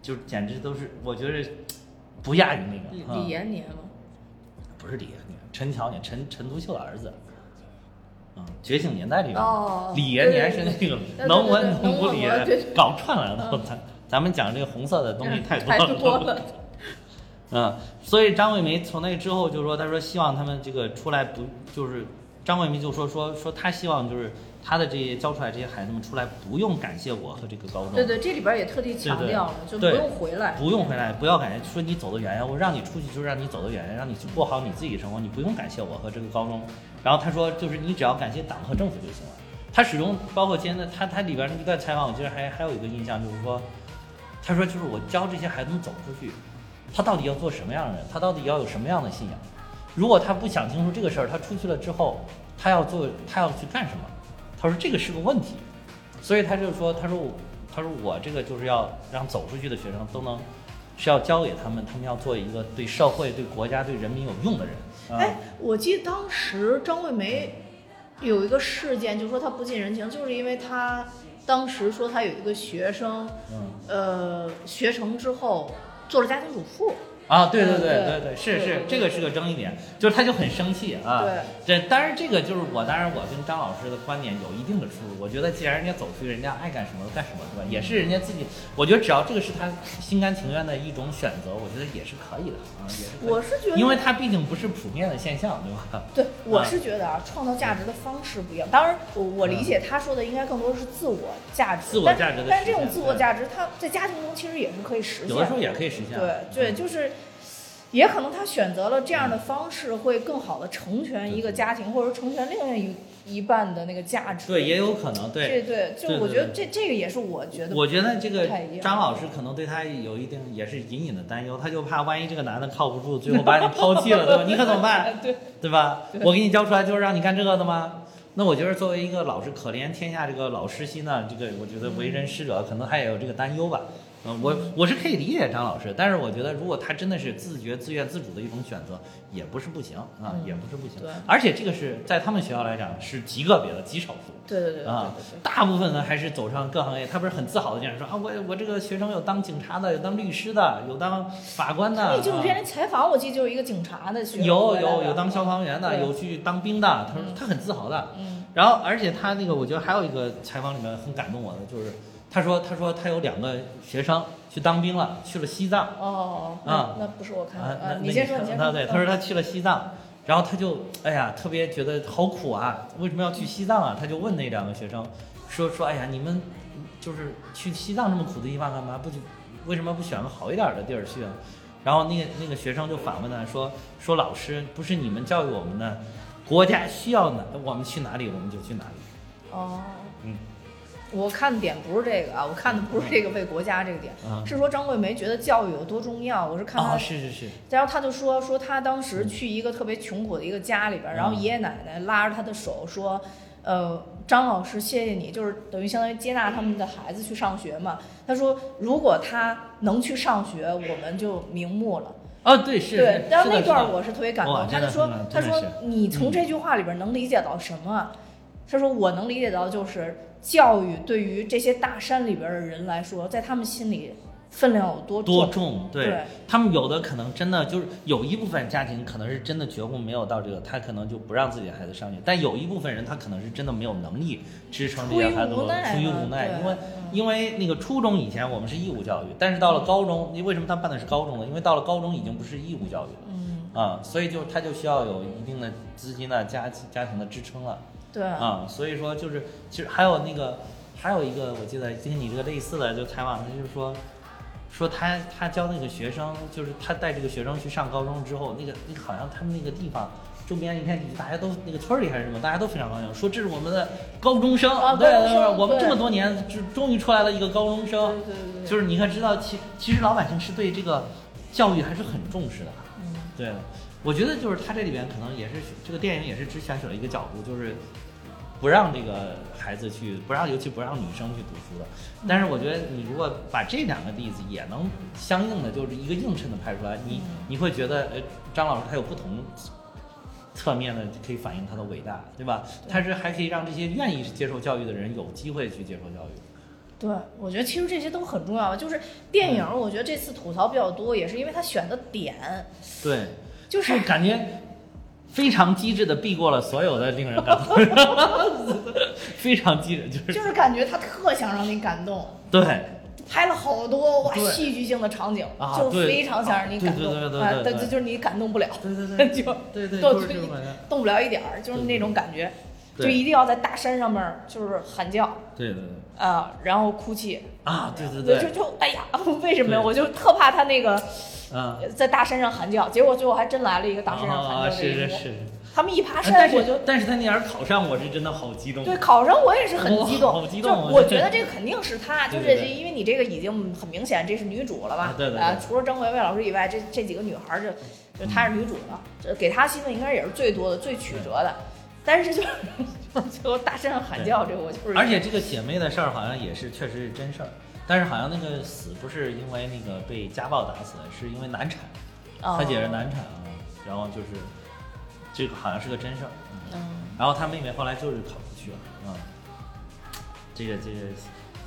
就简直都是，我觉得不亚于那个李延年吗？不是李延年，陈乔年，陈陈独秀的儿子。嗯，觉醒年代里面，李延年是那个能文能武里搞串了，咱咱们讲这个红色的东西太多了。嗯，所以张桂梅从那之后就说，他说希望他们这个出来不就是。张桂梅就说说说，他希望就是他的这些教出来这些孩子们出来不用感谢我和这个高中。对对，这里边也特地强调了，就不用回来，不用回来，不要感谢，说你走得远远，我让你出去就是让你走得远远，让你去过好你自己的生活，你不用感谢我和这个高中。然后他说，就是你只要感谢党和政府就行了。他始终包括今天的他他里边那一段采访，我记得还还有一个印象就是说，他说就是我教这些孩子们走出去，他到底要做什么样的人？他到底要有什么样的信仰？如果他不想清楚这个事儿，他出去了之后，他要做，他要去干什么？他说这个是个问题，所以他就说，他说我，他说我这个就是要让走出去的学生都能，是要教给他们，他们要做一个对社会、对国家、对人民有用的人。哎，我记得当时张桂梅有一个事件，就说她不近人情，就是因为她当时说她有一个学生，呃，学成之后做了家庭主妇。啊，对对对对对，是是，这个是个争议点，就是他就很生气啊。对，这当然这个就是我，当然我跟张老师的观点有一定的出入。我觉得既然人家走出去，人家爱干什么干什么，对吧？也是人家自己，我觉得只要这个是他心甘情愿的一种选择，我觉得也是可以的啊，也是。我是觉得，因为他毕竟不是普遍的现象，对吧？对，我是觉得啊，创造价值的方式不一样。当然，我我理解他说的应该更多的是自我价值，自我价值的。但是这种自我价值，他在家庭中其实也是可以实现，有的时候也可以实现。对对，就是。也可能他选择了这样的方式，会更好的成全一个家庭，或者说成全另外一一半的那个价值。对，也有可能。对对，就我觉得这这个也是我觉得。我觉得这个张老师可能对他有一定也是隐隐的担忧，他就怕万一这个男的靠不住，最后把你抛弃了，对吧？你可怎么办？对对吧？我给你教出来就是让你干这个的吗？那我觉得作为一个老师，可怜天下这个老师心呢，这个我觉得为人师者可能他也有这个担忧吧。嗯，我我是可以理解张老师，但是我觉得如果他真的是自觉、自愿、自主的一种选择，也不是不行啊，也不是不行。对，而且这个是在他们学校来讲是极个别的、极少数。对对对啊，大部分呢还是走上各行业。他不是很自豪的这样说啊，我我这个学生有当警察的，有当律师的，有当法官的。纪录片采访，我记得就是一个警察的学生。有有有当消防员的，有去当兵的。他说他很自豪的。嗯。然后，而且他那个，我觉得还有一个采访里面很感动我的，就是他说他说他有两个学生。去当兵了，去了西藏。哦，啊，那不是我看的啊，你先说，你先说。对，他说他去了西藏，然后他就，哎呀，特别觉得好苦啊，为什么要去西藏啊？他就问那两个学生，说说，哎呀，你们就是去西藏这么苦的地方干嘛？不就为什么不选个好一点的地儿去？然后那个那个学生就反问他说，说老师，不是你们教育我们的，国家需要哪，我们去哪里我们就去哪里。哦，嗯。我看的点不是这个啊，我看的不是这个为国家这个点，嗯是说张桂梅觉得教育有多重要。我是看她啊，是是是，然后他就说说他当时去一个特别穷苦的一个家里边儿，然后嗯爷爷奶奶拉着他的手说，呃，张老师谢谢你，就是等于相当于接纳他们的孩子去上学嘛。他说如果他能去上学，我们就瞑目了。哦，对是，对是，然后那段我是特别感动，他就说他说你从这句话里边能理解到什么？他说我能理解到就是教育对于这些大山里边的人来说，在他们心里分量有多多重。重，对对他们有的可能真的就是有一部分家庭可能是真的觉悟没有到这个，他可能就不让自己的孩子上学，但有一部分人他可能是真的没有能力支撑这些孩子，出于无奈出于无奈，因为因为那个初中以前我们是义务教育，但是到了高中，你为什么他办的是高中呢？因为到了高中已经不是义务教育了。嗯，啊、所以就他就需要有一定的资金的家家庭的支撑了对，啊、所以说就是其实还有那个还有一个我记得跟你这个类似的，就采访他就是说说他他教那个学生，就是他带这个学生去上高中之后，那个那个好像他们那个地方。周边一片，大家都那个村里还是什么，大家都非常高兴，说这是我们的高中生，啊对对我们这么多年，就终于出来了一个高中生，对对对，就是你可知道，其其实老百姓是对这个教育还是很重视的。嗯。对，我觉得就是他这里边可能也是这个电影也是只选取了一个角度，就是不让这个孩子去，不让尤其不让女生去读书的。但是我觉得你如果把这两个例子也能相应的就是一个映衬的拍出来，你嗯你会觉得呃张老师他有不同。侧面的可以反映他的伟大，对吧？他是还可以让这些愿意接受教育的人有机会去接受教育。对，我觉得其实这些都很重要。就是电影，嗯我觉得这次吐槽比较多，也是因为他选的点对，就是。感觉非常机智的避过了所有的令人感动，非常机智，就是。就是感觉他特想让你感动，对。拍了好多哇戏剧性的场景，啊就非常想让你感动。对对对对啊对对。但这就是你感动不了，对对 对。就对对。动不了一点儿，就是那种感觉，就一定要在大山上面就是喊叫。对对对。啊，然后哭泣，啊，对对对，就就哎呀，为什么呀？我就特怕他那个啊，在大山上喊叫，结果最后还真来了一个大山上喊啊叫这一幕。是是是，他们一爬山，我就是但是他那年考上，我是真的好激动。对考上我也是很激动，好激动就我我觉得这个肯定是他，就是因为你这个已经很明显，这是女主了吧啊？对对除了张维维老师以外，这这几个女孩儿就就她是女主了，这给她戏份应该也是最多的、最曲折的。但是就是就是最后大声喊叫，这个我就是而且这个姐妹的事儿好像也是确实是真事儿，但是好像那个死不是因为那个被家暴打死的，是因为难产，哦。她姐是难产啊，然后就是这个好像是个真事儿。然后她妹妹后来就是考不去了，嗯，这个这个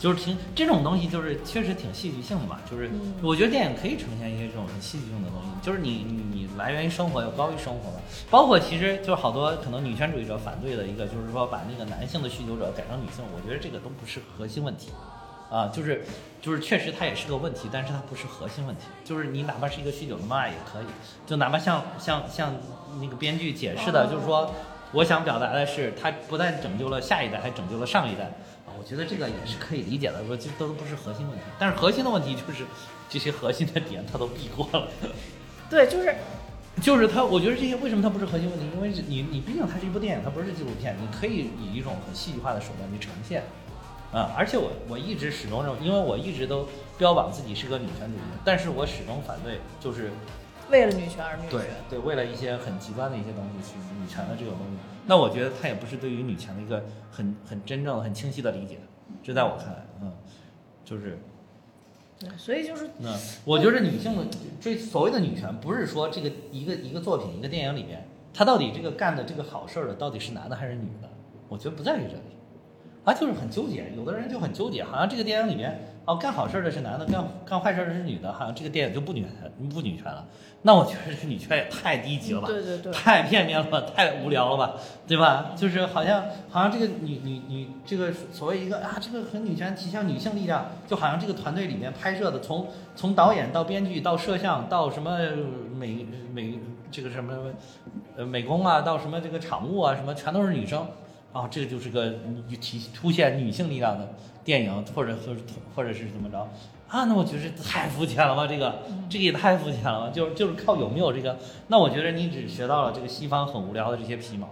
就是挺这种东西，就是确实挺戏剧性的嘛。就是嗯我觉得电影可以呈现一些这种很戏剧性的东西，就是你你你来源于生活又高于生活嘛。包括其实就是好多可能女权主义者反对的一个，就是说把那个男性的酗酒者改成女性，我觉得这个都不是核心问题。啊，就是就是确实它也是个问题，但是它不是核心问题。就是你哪怕是一个酗酒的妈妈也可以，就哪怕像像像那个编剧解释的，就是说我想表达的是，他不但拯救了下一代，还拯救了上一代啊。我觉得这个也是可以理解的，说这都不是核心问题。但是核心的问题就是这些核心的点他都避过了。对，就是 就是他，我觉得这些为什么它不是核心问题？因为你你毕竟它是一部电影，它不是纪录片，你可以以一种很戏剧化的手段去呈现。啊、而且我我一直始终认为，因为我一直都标榜自己是个女权主义，但是我始终反对，就是为了女权而女权。对，为了一些很极端的一些东西去女权的这种东西，那我觉得他也不是对于女权的一个很很真正很清晰的理解，这在我看来，嗯，就是对，所以就是那我觉得女性的追所谓的女权，不是说这个一个一个作品一个电影里面，他到底这个干的这个好事儿的到底是男的还是女的？我觉得不在于这里，他就是很纠结。有的人就很纠结，好像这个电影里面哦干好事儿的是男的，干干坏事儿的是女的，好像这个电影就不女权不女权了。那我觉得这女权也太低级了吧，对对对 太片面了吧，太无聊了吧，对吧？就是好像好像这个女女女这个所谓一个啊，这个很女权体现女性力量，就好像这个团队里面拍摄的，从从导演到编剧到摄像到什么美美这个什么呃美工啊，到什么这个场务啊，什么全都是女生啊，这个就是个女体凸显女性力量的电影，或者或者或者是怎么着啊？那我觉得太肤浅了吧，这个这个也太肤浅了吧，就是就是靠有没有这个，那我觉得你只学到了这个西方很无聊的这些皮毛。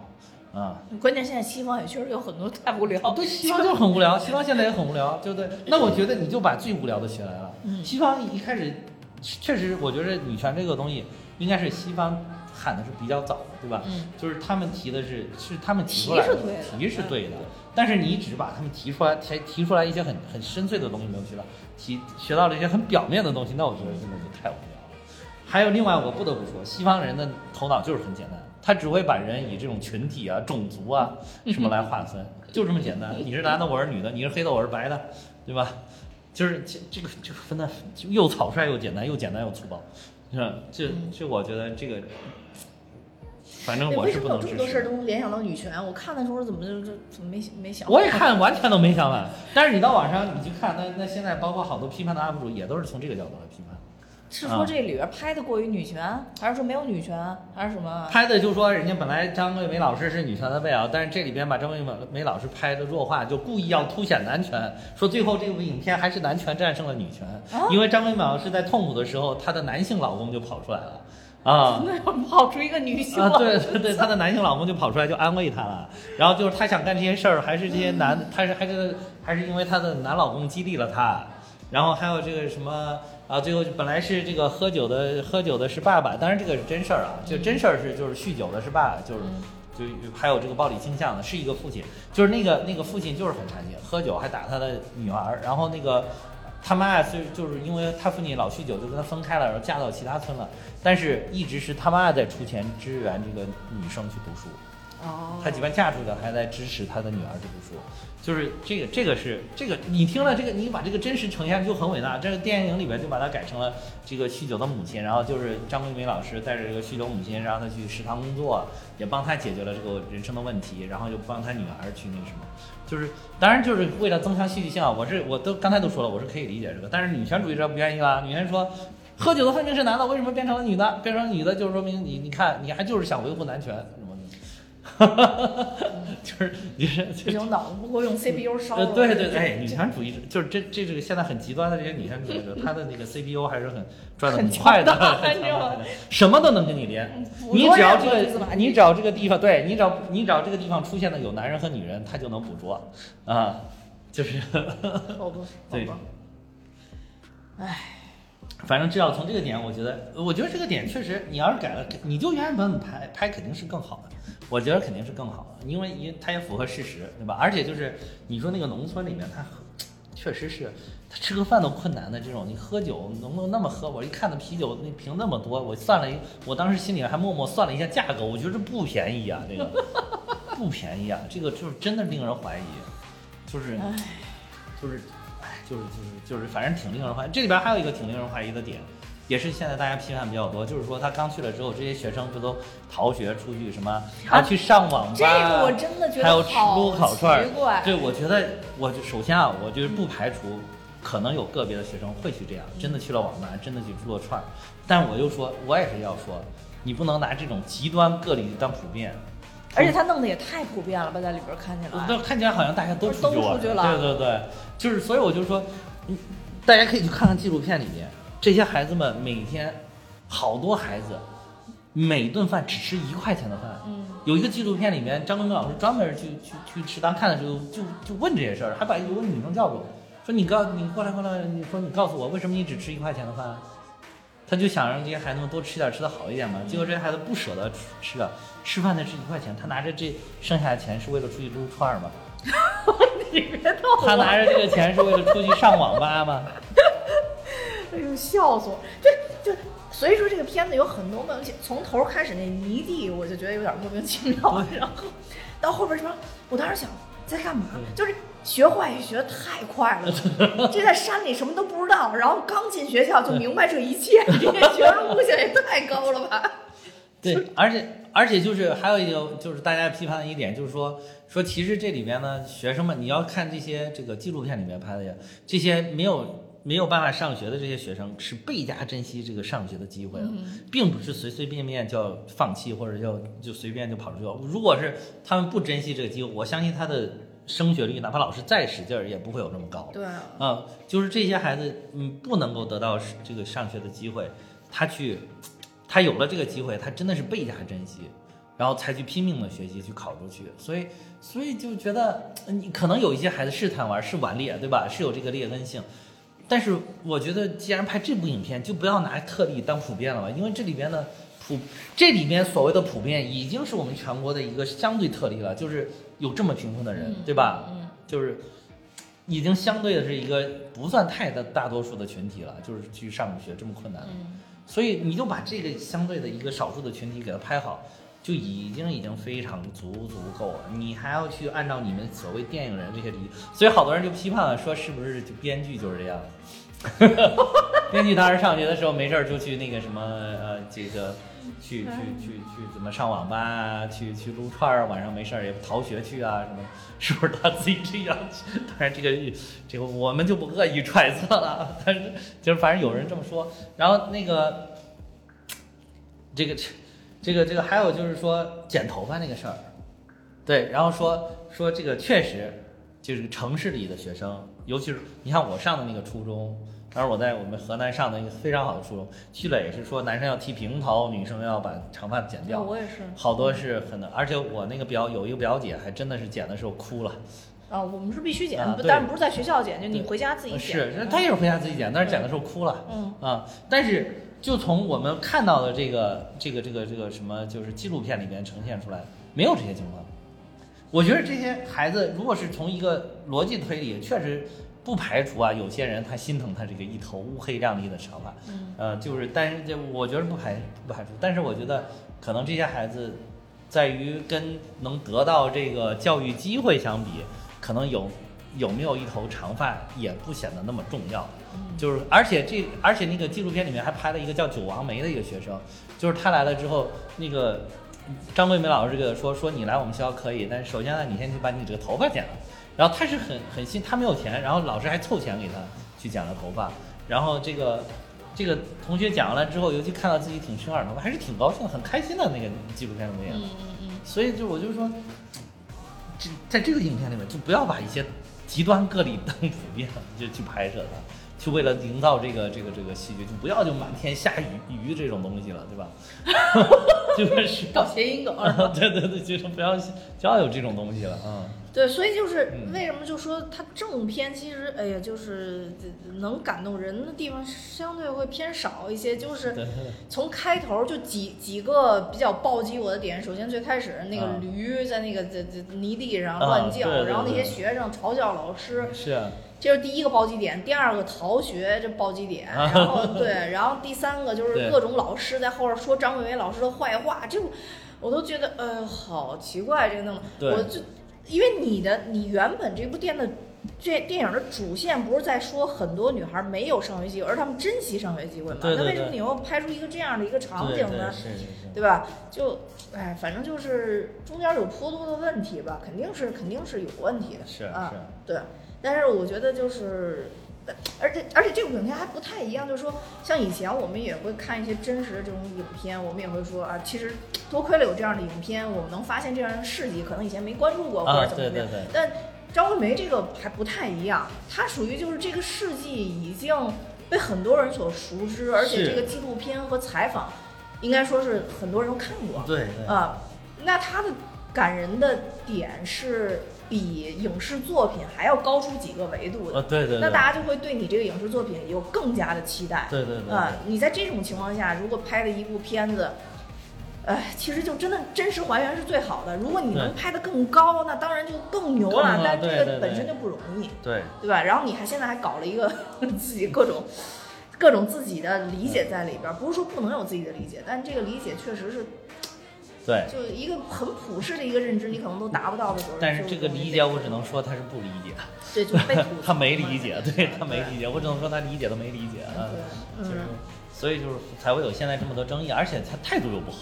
啊。关键现在西方也确实有很多太无聊。对，西方就很无聊，西方现在也很无聊，对不对？那我觉得你就把最无聊的学来了。嗯西方一开始确实，我觉得女权这个东西应该是西方喊的是比较早的，对吧？嗯，就是他们提的是是他们提出来的，提是对的提是对的，但是你只把他们提出来提提出来一些很很深邃的东西没有学到，提学到了一些很表面的东西，那我觉得真的就太无聊了。还有另外，我不得不说，西方人的头脑就是很简单，他只会把人以这种群体啊、种族啊什么来划分，就这么简单。你是男的，我是女的；你是黑的，我是白的，对吧？就是这这个这个分的又草率又简单，又简单又粗暴，是吧？这这我觉得这个，反正我是不为什么有这。么多事儿都联想到女权？我看的时候怎么就就怎么没没想？我也看完全都没想完，但是你到网上你去看，那那现在包括好多批判的 UP 主也都是从这个角度来批判。是说这里边拍的过于女权，还是说没有女权，还是什么？拍的就说人家本来张桂梅老师是女权的代表，但是这里边把张桂梅老师拍的弱化，就故意要凸显男权，说最后这部影片还是男权战胜了女权，啊因为张桂梅老师在痛苦的时候，她的男性老公就跑出来了。啊。那要跑出一个女性啊，了对对对，她的男性老公就跑出来就安慰她了，然后就是她想干这些事儿，还是这些男，她是还是还是因为她的男老公激励了她，然后还有这个什么啊，最后本来是这个喝酒的喝酒的是爸爸，当然这个是真事儿啊，就真事儿是就是酗酒的是爸爸，就是就还有这个暴力倾向的是一个父亲，就是那个那个父亲就是很残疾，喝酒还打他的女儿，然后那个他妈是就是因为他父亲老酗酒，就跟他分开了，然后嫁到其他村了，但是一直是他妈在出钱支援这个女生去读书，哦，他即便嫁出去了，还在支持他的女儿去读书，就是这个这个是这个你听了这个，你把这个真实呈现就很伟大。这个电影里边就把它改成了这个酗酒的母亲，然后就是张桂梅老师带着这个酗酒母亲，让她去食堂工作，也帮她解决了这个人生的问题，然后又帮她女儿去那什么，就是当然就是为了增强戏剧性啊。我是我都刚才都说了，我是可以理解这个，但是女权主义者不愿意啦，女权说。喝酒的分明是男的，为什么变成了女的？变成女的，就是说明你，你看，你还就是想维护男权，就是你是这种，脑子不够用，CPU 烧呃，了。对对对，哎，女权主义者就是这这这个现在很极端的这些女权主义者，她的那个 CPU 还是很转的很快的，什么都能跟你连。你只要这个，你只要这个地方，对你只要你只要这个地方出现的有男人和女人，他就能捕捉啊，就是好吧，好对吧。唉，反正至少从这个点，我觉得，我觉得这个点确实，你要是改了，你就原原本本拍拍肯定是更好的，我觉得肯定是更好的，因为因为它也符合事实，对吧？而且就是你说那个农村里面，他确实是他吃个饭都困难的这种，你喝酒能不能那么喝？我一看那啤酒那瓶那么多，我算了一，我当时心里还默默算了一下价格，我觉得这不便宜啊，这个不便宜啊，这个就是真的令人怀疑，就是唉，就是，哎，就是就是就是，反正挺令人怀疑。这里边还有一个挺令人怀疑的点，也是现在大家批判比较多，就是说他刚去了之后，这些学生不都逃学出去什么，还要去上网吧，这个我真的觉得还有吃撸烤串。对，我觉得，我就首先啊，我就是不排除可能有个别的学生会去这样，真的去了网吧，真的去撸了串儿。但我又说，我也是要说，你不能拿这种极端个例当普遍。而且他弄得也太普遍了吧，在里边看起来。那看起来好像大家都都出去了对对对，就是所以我就说，嗯，大家可以去看看纪录片里面，这些孩子们每天，好多孩子，每顿饭只吃一块钱的饭。嗯，有一个纪录片里面，张根根老师专门去去去食堂看的时候，就就问这些事儿，还把有个女生叫过来，说你告你过来过来，你说你告诉我为什么你只吃一块钱的饭？他就想让这些孩子们多吃点，吃的好一点嘛。结果这些孩子不舍得吃吃啊，吃饭才吃一块钱，他拿着这剩下的钱是为了出去撸串儿吗？你别逗我。他拿着这个钱是为了出去上网吧吗？哎呦，笑死我！这就所以说这个片子有很多问题，从头开始那泥地我就觉得有点莫名其妙，然后到后边什么，我当时想在干嘛？就是学坏也学的太快了，这在山里什么都不知道，然后刚进学校就明白这一切，这些学生悟性也太高了吧？对，而且而且就是还有一个就是大家批判的一点，就是说说其实这里边呢，学生们你要看这些这个纪录片里面拍的呀，这些没有没有办法上学的这些学生是倍加珍惜这个上学的机会了，并不是随随便便就要放弃或者要就随便就跑出去。如果是他们不珍惜这个机会，我相信他的升学率，哪怕老师再使劲儿，也不会有那么高。对啊，啊、就是这些孩子，嗯，不能够得到这个上学的机会，他去，他有了这个机会，他真的是倍加珍惜，然后才去拼命的学习去考出去，所以所以就觉得呃你可能有一些孩子是贪玩是顽劣，对吧？是有这个劣根性，但是我觉得既然拍这部影片，就不要拿特例当普遍了吧，因为这里边的普这里边所谓的普遍已经是我们全国的一个相对特例了，就是有这么贫困的人，对吧？嗯，就是已经相对的是一个不算太的大多数的群体了，就是去上学这么困难，嗯。所以你就把这个相对的一个少数的群体给它拍好，就已经已经非常足足够了。你还要去按照你们所谓电影人这些理，所以好多人就批判了，说是不是就编剧就是这样？编剧当时上学的时候没事儿就去那个什么呃这个。去去去去怎么上网吧啊？去去撸串儿啊？晚上没事儿也逃学去啊？什么？是不是他自己这样？当然这个这个我们就不恶意揣测了，但是就是反正有人这么说。然后那个这个这个这个还有就是说剪头发那个事儿，对，然后说说这个确实就是城市里的学生，尤其是你看我上的那个初中。当时我在我们河南上的一个非常好的初中，去了也是说男生要剃平头，女生要把长发剪掉。我也是好多是很难，而且我那个表有一个表姐还真的是剪的时候哭了。啊，我们是必须剪，但是不是在学校剪，就你回家自己剪。是，是她也是回家自己剪，但是剪的时候哭了。嗯啊，但是就从我们看到的这个这个这个这个什么，就是纪录片里面呈现出来，没有这些情况。我觉得这些孩子，如果是从一个逻辑推理，确实不排除啊，有些人他心疼他这个一头乌黑亮丽的长发，嗯呃，就是，但是这我觉得不排不排除，但是我觉得可能这些孩子，在于跟能得到这个教育机会相比，可能有有没有一头长发也不显得那么重要。就是，而且这，而且那个纪录片里面还拍了一个叫九王梅的一个学生，就是他来了之后，那个张桂梅老师这个说说你来我们学校可以，但是首先呢，你先去把你这个头发剪了。然后他是很很信，他没有钱，然后老师还凑钱给他去剪了头发。然后这个这个同学讲完了之后，尤其看到自己挺生耳头发，还是挺高兴、很开心的那个纪录片里面。嗯嗯嗯，所以就我就说，这在这个影片里面，就不要把一些极端个例当普遍就去拍摄它，就为了营造这个这个这个戏剧，就不要就满天下雨雨这种东西了，对吧？就是搞谐音梗？对对对，就是不要就要有这种东西了，嗯。对，所以就是嗯为什么就说它正片其实，哎呀，就是能感动人的地方相对会偏少一些，就是从开头就几几个比较暴击我的点。首先最开始那个啊驴在那个这这泥地上啊乱叫，然后那些学生嘲笑老师，是啊，这是第一个暴击点。第二个逃学这暴击点，啊然后对，然后第三个就是各种老师在后边说张伟伟老师的坏话，这我都觉得呃好奇怪，这个弄的我就因为你的你原本这部电的这电影的主线不是在说很多女孩没有上学机会，而他们珍惜上学机会嘛？那为什么你又拍出一个这样的一个场景呢？对是是是，对吧？就哎，反正就是中间有颇多的问题吧，肯定是肯定是有问题的。是啊是，对。但是我觉得就是，而且而且这部影片还不太一样，就是说，像以前我们也会看一些真实的这种影片，我们也会说啊，其实多亏了有这样的影片，我们能发现这样的事迹，可能以前没关注过或啊者怎么怎么样。对对对但张惠梅这个还不太一样，她属于就是这个事迹已经被很多人所熟知，而且这个纪录片和采访，应该说是很多人都看过。对对啊，那她的感人的点是比影视作品还要高出几个维度的。呃对对对，那大家就会对你这个影视作品有更加的期待。对对对啊，你在这种情况下，如果拍的一部片子，哎，其实就真的真实还原是最好的。如果你能拍得更高，那当然就更牛了。但这个本身就不容易，对对吧？然后你还现在还搞了一个 自己各种各种自己的理解在里边，不是说不能有自己的理解，但这个理解确实是对。就一个很普世的一个认知，你可能都达不到的时候。但是这个理解，我只能说他是不理解，对，就被他 没理解，对他没理解，我只能说他理解都没理解啊，对，就是嗯，所以就是才会有现在这么多争议，而且他态度又不好，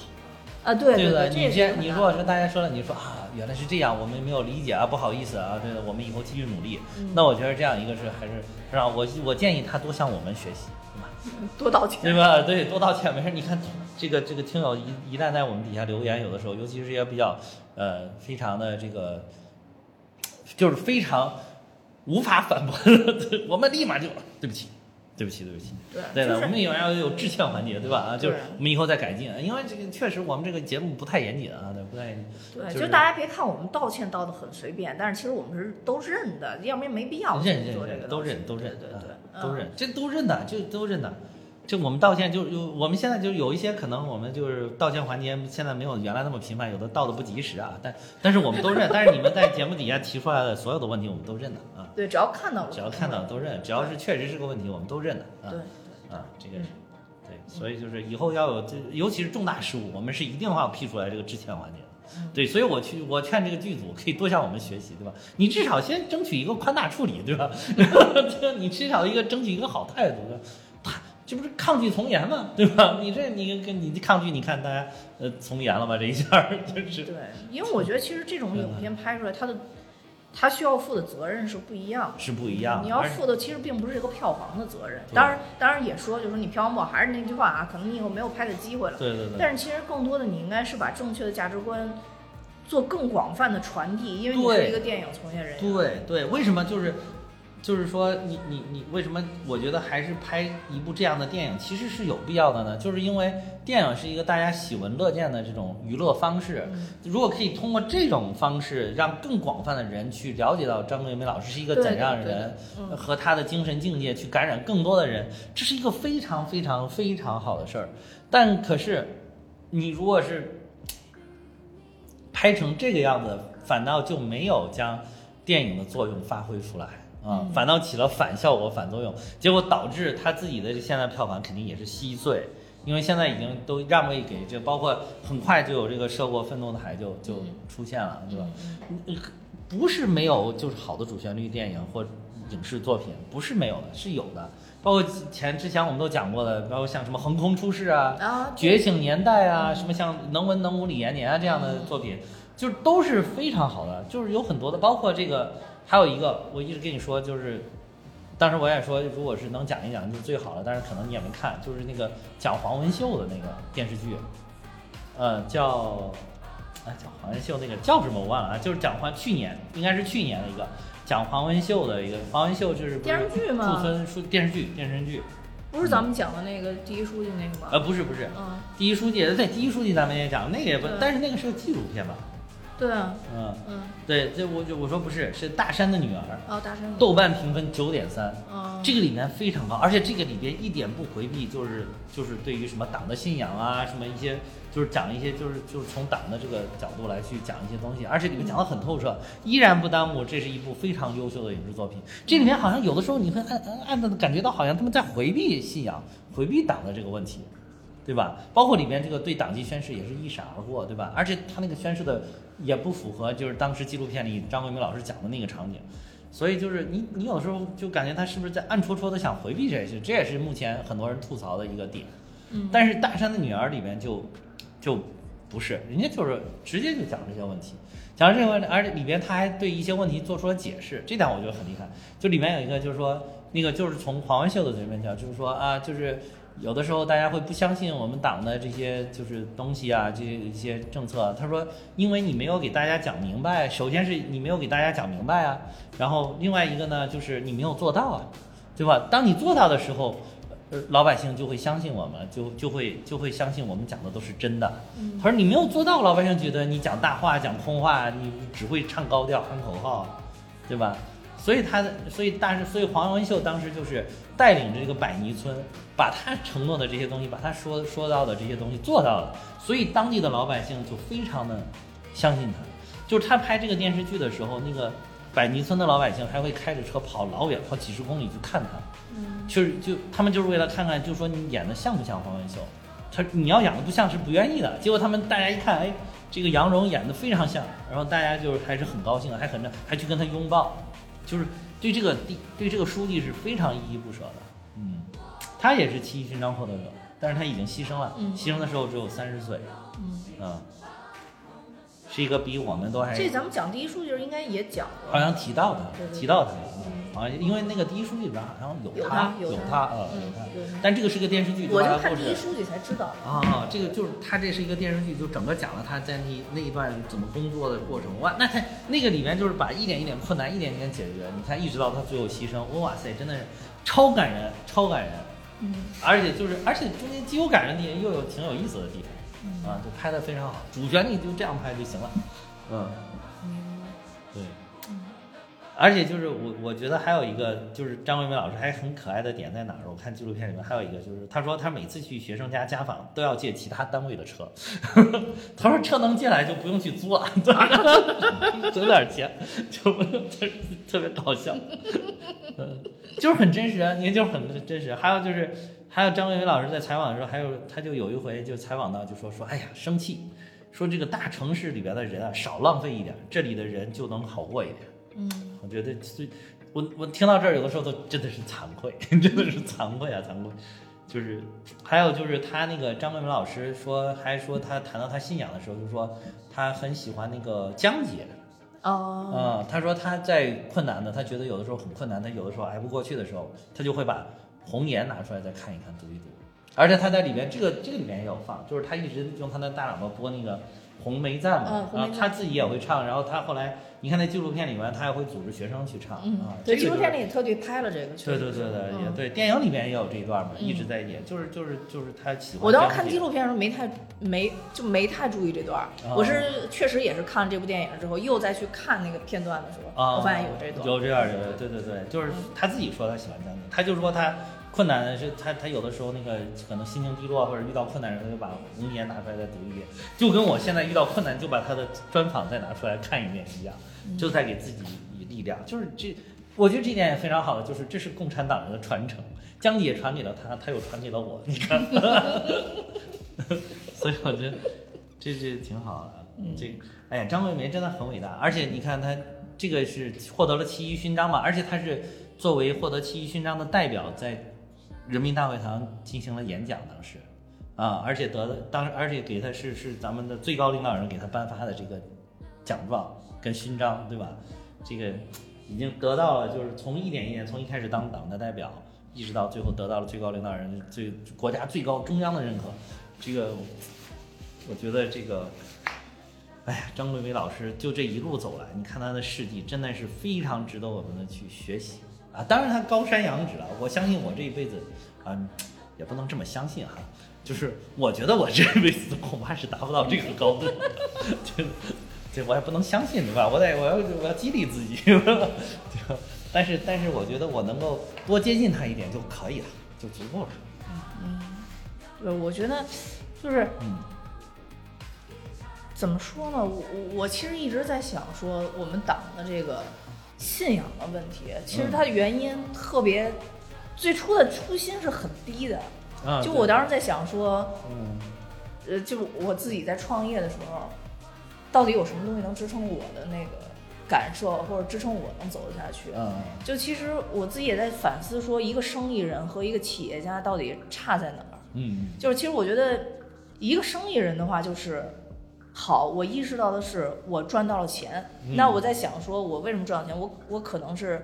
啊，对对对，你先你如果说大家说了，你说啊原来是这样，我们没有理解啊，不好意思啊，对的，我们以后继续努力。嗯那我觉得这样一个是还是是吧？我我建议他多向我们学习？多道歉，对吧？对，多道歉没事。你看这个这个听友一一旦在我们底下留言，有的时候，尤其是一些比较呃非常的这个，就是非常无法反驳，我们立马就对不起，对不起，对不起。对对的，我们也要有致歉环节，对吧？啊，就是我们以后再改进，因为这个确实我们这个节目不太严谨啊，对，不太严谨。对，就就是大家别看我们道歉道的很随便，但是其实我们是都认的，要不然没必要认认做这个认都认都认，啊对对对，都嗯认这都认的，就都认的。就我们道歉，就有我们现在就有一些可能我们就是道歉环节现在没有原来那么频繁，有的道的不及时啊，但但是我们都认，但是你们在节目底下提出来的所有的问题，我们都认的啊，对，只要看到了，只要看到都认，只要是确实是个问题，我们都认的啊对，啊，这个对，所以就是以后要有这，尤其是重大失误，我们是一定要批出来这个致歉环节对，所以我去，我劝这个剧组可以多向我们学习，对吧？你至少先争取一个宽大处理，对吧？就你至少一个争取一个好态度，对吧？他这不是抗拒从严吗？对吧？你这你跟你抗拒，你看大家呃从严了吧？这一下儿就是对，因为我觉得其实这种影片拍出来，它的它需要负的责任是不一样的。是不一样的。你要负的其实并不是一个票房的责任，当然当然也说，就是说你票房不好，还是那句话啊，可能你以后没有拍的机会了。对对对，但是其实更多的你应该是把正确的价值观做更广泛的传递，因为你是一个电影从业人员。对对，为什么就是就是说你你你为什么我觉得还是拍一部这样的电影其实是有必要的呢？就是因为电影是一个大家喜闻乐见的这种娱乐方式，嗯。如果可以通过这种方式让更广泛的人去了解到张桂梅老师是一个怎样的人，嗯。和他的精神境界去感染更多的人，这是一个非常非常非常好的事儿。但可是你如果是拍成这个样子，反倒就没有将电影的作用发挥出来啊，嗯。反倒起了反效果、反作用，结果导致他自己的现在票房肯定也是稀碎。因为现在已经都让位给这，包括很快就有这个涉过愤怒的海就就嗯。出现了，对吧？嗯。不是没有就是好的主旋律电影或影视作品，不是没有的，是有的。包括前之前我们都讲过的，包括像什么《横空出世》啊，啊，觉醒年代啊，什么像能文能武李延年啊这样的作品，就是都是非常好的，就是有很多的，包括这个还有一个，我一直跟你说，就是当时我也说，如果是能讲一讲就最好了，但是可能你也没看，就是那个讲黄文秀的那个电视剧，呃，叫哎叫黄文秀那个叫什么我忘了啊，就是讲黄去年应该是去年的一个讲黄文秀的一个，黄文秀就是电视剧吗驻村书电视剧电视剧，不是咱们讲的那个第一书记那个吗？呃不是不是，嗯，第一书记，对第一书记咱们也讲，那个也不，但是那个是个纪录片吧？对啊，嗯，嗯，对，这我就我说不是，是大山的女儿，哦，大山，豆瓣评分九点三，嗯，这个里面非常高，而且这个里边一点不回避，就是就是对于什么党的信仰啊，什么一些就是讲一些就是就是从党的这个角度来去讲一些东西，而且里面讲的很透彻，依然不耽误这是一部非常优秀的影视作品。这里面好像有的时候你会暗暗暗的感觉到，好像他们在回避信仰、回避党的这个问题。对吧？包括里面这个对党纪宣誓也是一闪而过，对吧？而且他那个宣誓的也不符合就是当时纪录片里张桂明老师讲的那个场景，所以就是你你有时候就感觉他是不是在暗戳戳的想回避这些，这也是目前很多人吐槽的一个点。嗯，但是《大山的女儿》里面就就不是，人家就是直接就讲这些问题，讲这些问题，而且里边他还对一些问题做出了解释，这点我觉得很厉害。就里面有一个就是说，那个就是从黄文秀的这边讲，就是说啊，就是有的时候大家会不相信我们党的这些就是东西啊，这些一些政策。他说，因为你没有给大家讲明白，首先是你没有给大家讲明白啊，然后另外一个呢，就是你没有做到啊，对吧？当你做到的时候。呃，老百姓就会相信我们，就就会就会相信我们讲的都是真的。他说你没有做到，老百姓觉得你讲大话、讲空话，你只会唱高调、喊口号，对吧？所以他的，所以大，所以黄文秀当时就是带领着这个百尼村，把他承诺的这些东西，把他说说到的这些东西做到了，所以当地的老百姓就非常的相信他。就是他拍这个电视剧的时候，那个百尼村的老百姓还会开着车跑老远，跑几十公里去看他。嗯，就是就他们就是为了看看，就说你演的像不像黄文秀，他你要演的不像是不愿意的。结果他们大家一看，哎，这个杨蓉演的非常像，然后大家就是还是很高兴，还很还去跟他拥抱，就是对这个地对这个书记是非常依依不舍的。嗯，他也是七一勋章获得者，但是他已经牺牲了，嗯。牺牲的时候只有三十岁，嗯，嗯，是一个比我们都还这咱们讲第一书记应该也讲过，好像提到他对，提到他，嗯好像因为那个第一书记里边好像有有他，有他有嗯有他。但这个是个电视剧，我就看第一书记才知道的。啊，这个就是他这是一个电视剧，就整个讲了他在那那一段怎么工作的过程。哇，那他那个里面就是把一点一点困难一点一点解决，你看一直到他最后牺牲，哇塞，真的是超感人，超感人，嗯而且就是而且中间既有感人的地方，又有挺有意思的地方。嗯啊，就拍的非常好，主旋律就这样拍就行了。嗯，对。嗯而且就是我，我觉得还有一个就是张桂梅老师还很可爱的点在哪儿？我看纪录片里面还有一个，就是他说他每次去学生家家访都要借其他单位的车，他说车能借来就不用去租了，省点钱就特 特别搞笑，嗯，就是很真实啊，你就是很真实。还有就是还有张桂梅老师在采访的时候，还有他就有一回就采访到就说说，哎呀生气，说这个大城市里边的人啊少浪费一点，这里的人就能好过一点。嗯我觉得最，我我听到这儿有的时候都真的是惭愧，真的是惭愧啊，惭愧。就是还有就是他那个张桂梅老师说，还说他谈到他信仰的时候，就说他很喜欢那个江姐，哦嗯，他说他在困难的，他觉得有的时候很困难，他有的时候挨不过去的时候，他就会把红颜拿出来再看一看，读一读。而且他在里面这个这个里面也有放，就是他一直用他的大喇叭播那个红梅赞嘛，然后他自己也会唱，然后他后来你看那纪录片里面，他也会组织学生去唱、嗯啊，，对，纪录片里也特地拍了这个，对对对对，也嗯对，电影里面也有这一段嘛，嗯一直在演，就是就是就是他喜欢。我当时看纪录片的时候没太没就没太注意这段我是确实也是看了这部电影之后又再去看那个片段的时候，啊，我发现有这段。有这样的，对对对，就是他自己说他喜欢张姐，他就说他困难的是他他有的时候那个可能心情低落或者遇到困难的时候，就把红颜拿出来再读一遍，就跟我现在遇到困难就把他的专访再拿出来看一遍一样，就在给自己以力量，就是这。我觉得这点也非常好的，就是这是共产党人的传承，江姐传给了他，他又传给了我，你看，所以我觉得这这挺好的。这个，哎呀，张桂梅真的很伟大，而且你看她这个是获得了七一勋章嘛，而且她是作为获得七一勋章的代表，在人民大会堂进行了演讲，当时啊，而且得了当而且给他是是咱们的最高领导人给他颁发的这个奖状跟勋章，对吧？这个已经得到了，就是从一点一点，从一开始当党的代表，一直到最后得到了最高领导人最国家最高中央的认可，这个我觉得这个。哎呀，张桂梅老师就这一路走来，你看她的事迹真的是非常值得我们的去学习啊！当然，他高山仰止了，我相信我这一辈子啊，也不能这么相信哈，就是我觉得我这辈子恐怕是达不到这个高度的，这这我也不能相信对吧？我得我要我要激励自己，对吧？但是但是我觉得我能够多接近他一点就可以了，就足够了。嗯对，我觉得就是嗯怎么说呢？我我我其实一直在想说，我们党的这个信仰的问题，其实它的原因特别，最初的初心是很低的。啊，就我当时在想说，嗯呃，就我自己在创业的时候，到底有什么东西能支撑我的那个感受，或者支撑我能走得下去？嗯就其实我自己也在反思，说一个生意人和一个企业家到底差在哪儿？嗯就是其实我觉得，一个生意人的话，就是好，我意识到的是我赚到了钱，嗯那我在想说，我为什么赚到钱？我我可能是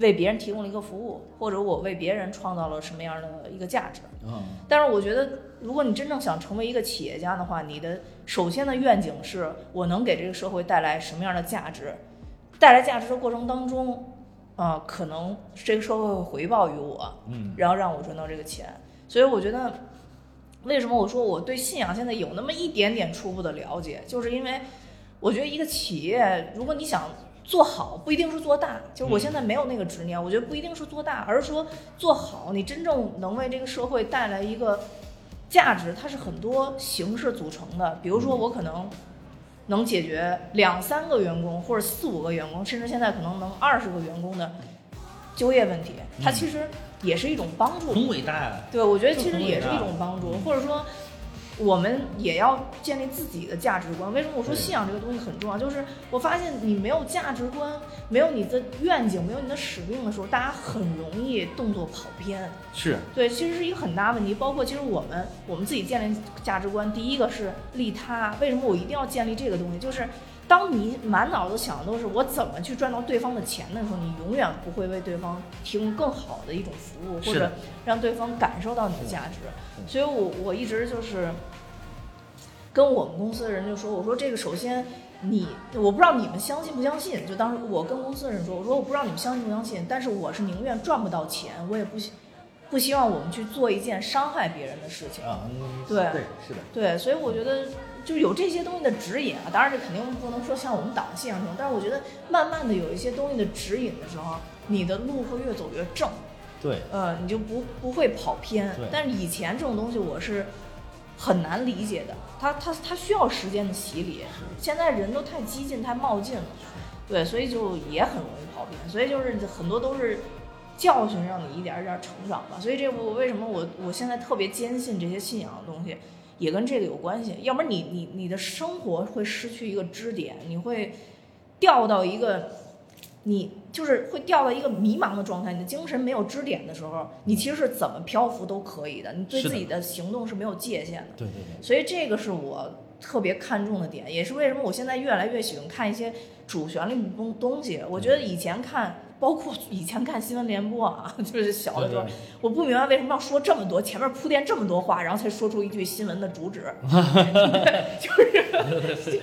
为别人提供了一个服务，或者我为别人创造了什么样的一个价值。嗯但是我觉得，如果你真正想成为一个企业家的话，你的首先的愿景是我能给这个社会带来什么样的价值，带来价值的过程当中，啊、可能这个社会会回报于我，嗯然后让我赚到这个钱。所以我觉得，为什么我说我对信仰现在有那么一点点初步的了解，就是因为我觉得一个企业，如果你想做好，不一定是做大，就是我现在没有那个执念，我觉得不一定是做大，而是说做好，你真正能为这个社会带来一个价值，它是很多形式组成的。比如说，我可能能解决两三个员工，或者四五个员工，甚至现在可能能二十个员工的就业问题，它其实也是一种帮助。很伟大呀。对，我觉得其实也是一种帮助，或者说，我们也要建立自己的价值观。为什么我说信仰这个东西很重要？就是我发现你没有价值观，没有你的愿景，没有你的使命的时候，大家很容易动作跑偏。是，对，其实是一个很大问题。包括其实我们我们自己建立价值观，第一个是利他。为什么我一定要建立这个东西？就是当你满脑子想的都是我怎么去赚到对方的钱的时候，你永远不会为对方提供更好的一种服务，或者让对方感受到你的价值。所以我我一直就是跟我们公司的人就说，我说这个首先你我不知道你们相信不相信，就当时我跟公司的人说，我说我不知道你们相信不相信，但是我是宁愿赚不到钱，我也不希不希望我们去做一件伤害别人的事情。啊，嗯对对，是的，对，所以我觉得就有这些东西的指引啊，当然这肯定不能说像我们党信仰这种，但是我觉得慢慢的有一些东西的指引的时候，你的路会越走越正，对，呃，你就不不会跑偏。但是以前这种东西我是很难理解的，它它它需要时间的洗礼，现在人都太激进太冒进了，对，所以就也很容易跑偏，所以就是很多都是。教训让你一点儿一点儿成长吧，所以这我为什么我我现在特别坚信这些信仰的东西，也跟这个有关系。要不然你你你的生活会失去一个支点，你会掉到一个你就是会掉到一个迷茫的状态。你的精神没有支点的时候，你其实是怎么漂浮都可以的，你对自己的行动是没有界限的。对对对，所以这个是我特别看重的点，也是为什么我现在越来越喜欢看一些主旋律的东东西。我觉得以前看，包括以前看新闻联播啊，就是小的时候我不明白为什么要说这么多，前面铺垫这么多话，然后才说出一句新闻的主旨，就是就是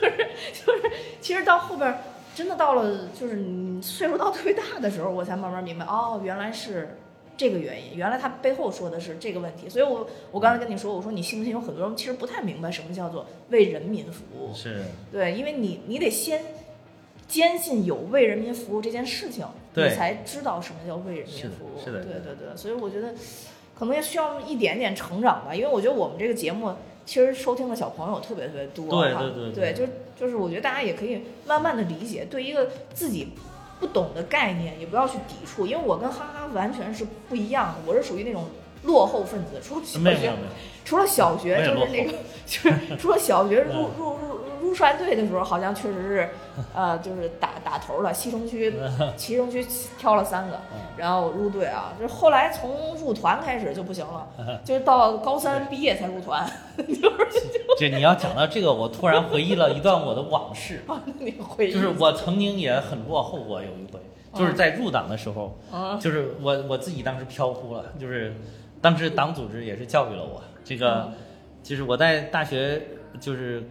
就是，其实到后边儿真的到了就是你岁数到特别大的时候，我才慢慢明白，哦，原来是。这个原因，原来他背后说的是这个问题，所以我我刚才跟你说，我说你信不信？有很多人其实不太明白什么叫做为人民服务，是，对，因为你你得先坚信有为人民服务这件事情，你才知道什么叫为人民服务。是的对对对，所以我觉得可能也需要一点点成长吧，因为我觉得我们这个节目其实收听的小朋友特别特别多哈对对对对，对就就是我觉得大家也可以慢慢的理解，对一个自己。不懂的概念也不要去抵触，因为我跟哈哈完全是不一样的，我是属于那种落后分子，除了小学除了小学就是那个，就是除了小学入入入入帅队的时候，好像确实是，呃，就是打打头了。西城区，西城区挑了三个，然后入队啊。就是后来从入团开始就不行了，就是到高三毕业才入团，这你要讲到这个，我突然回忆了一段我的往事，你回忆就是我曾经也很落后过，有一回，就是在入党的时候，啊，就是我我自己当时飘忽了，就是当时党组织也是教育了我，这个就是我在大学就是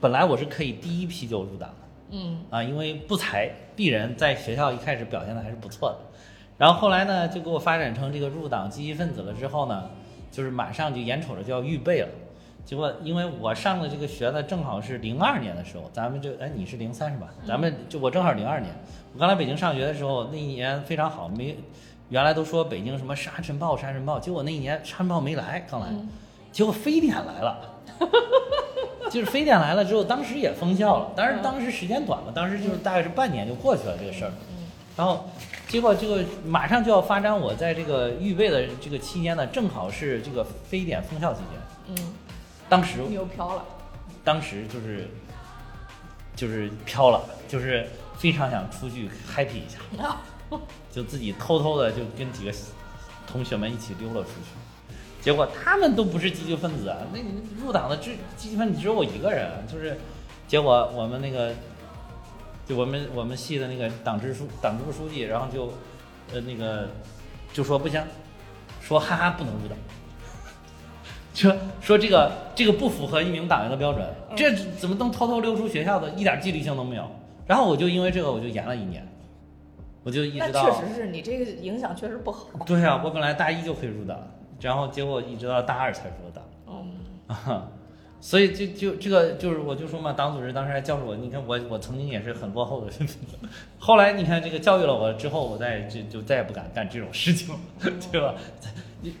本来我是可以第一批就入党的。嗯。啊，因为不才鄙人在学校一开始表现的还是不错的，然后后来呢，就给我发展成这个入党积极分子了之后呢，就是马上就眼瞅着就要预备了，结果因为我上的这个学呢，正好是零二年的时候，咱们就哎你是零三是吧？咱们就我正好零二年，我刚来北京上学的时候，那一年非常好，没原来都说北京什么沙尘暴沙尘暴，结果那一年沙尘暴没来，刚来，嗯。结果非典来了。就是非典来了之后，当时也封校了，当然当时时间短嘛，当时就是大概是半年就过去了这个事儿，然后结果这个马上就要发展，我在这个预备的这个期间呢，正好是这个非典封校期间，嗯，当时你又飘了，当时就是就是飘了，就是非常想出去 happy 一下，就自己偷偷的就跟几个同学们一起溜了出去。结果他们都不是积极分子啊，那你入党的只积极分子只有我一个人，就是，结果我们那个，就我们我们系的那个党支书党支部书记，然后就，呃那个，就说不行，说哈哈不能入党，说说这个这个不符合一名党员的标准，这怎么能偷偷溜出学校的，一点纪律性都没有。然后我就因为这个我就延了一年，我就一那直到确实是你这个影响确实不好。对啊，我本来大一就可以入党，然后结果一直到大二才入党。嗯，啊，所以就就这个就是我就说嘛，党组织当时还教育我，你看我我曾经也是很落后的，后来你看这个教育了我之后，我再就就再也不敢干这种事情了，对吧？你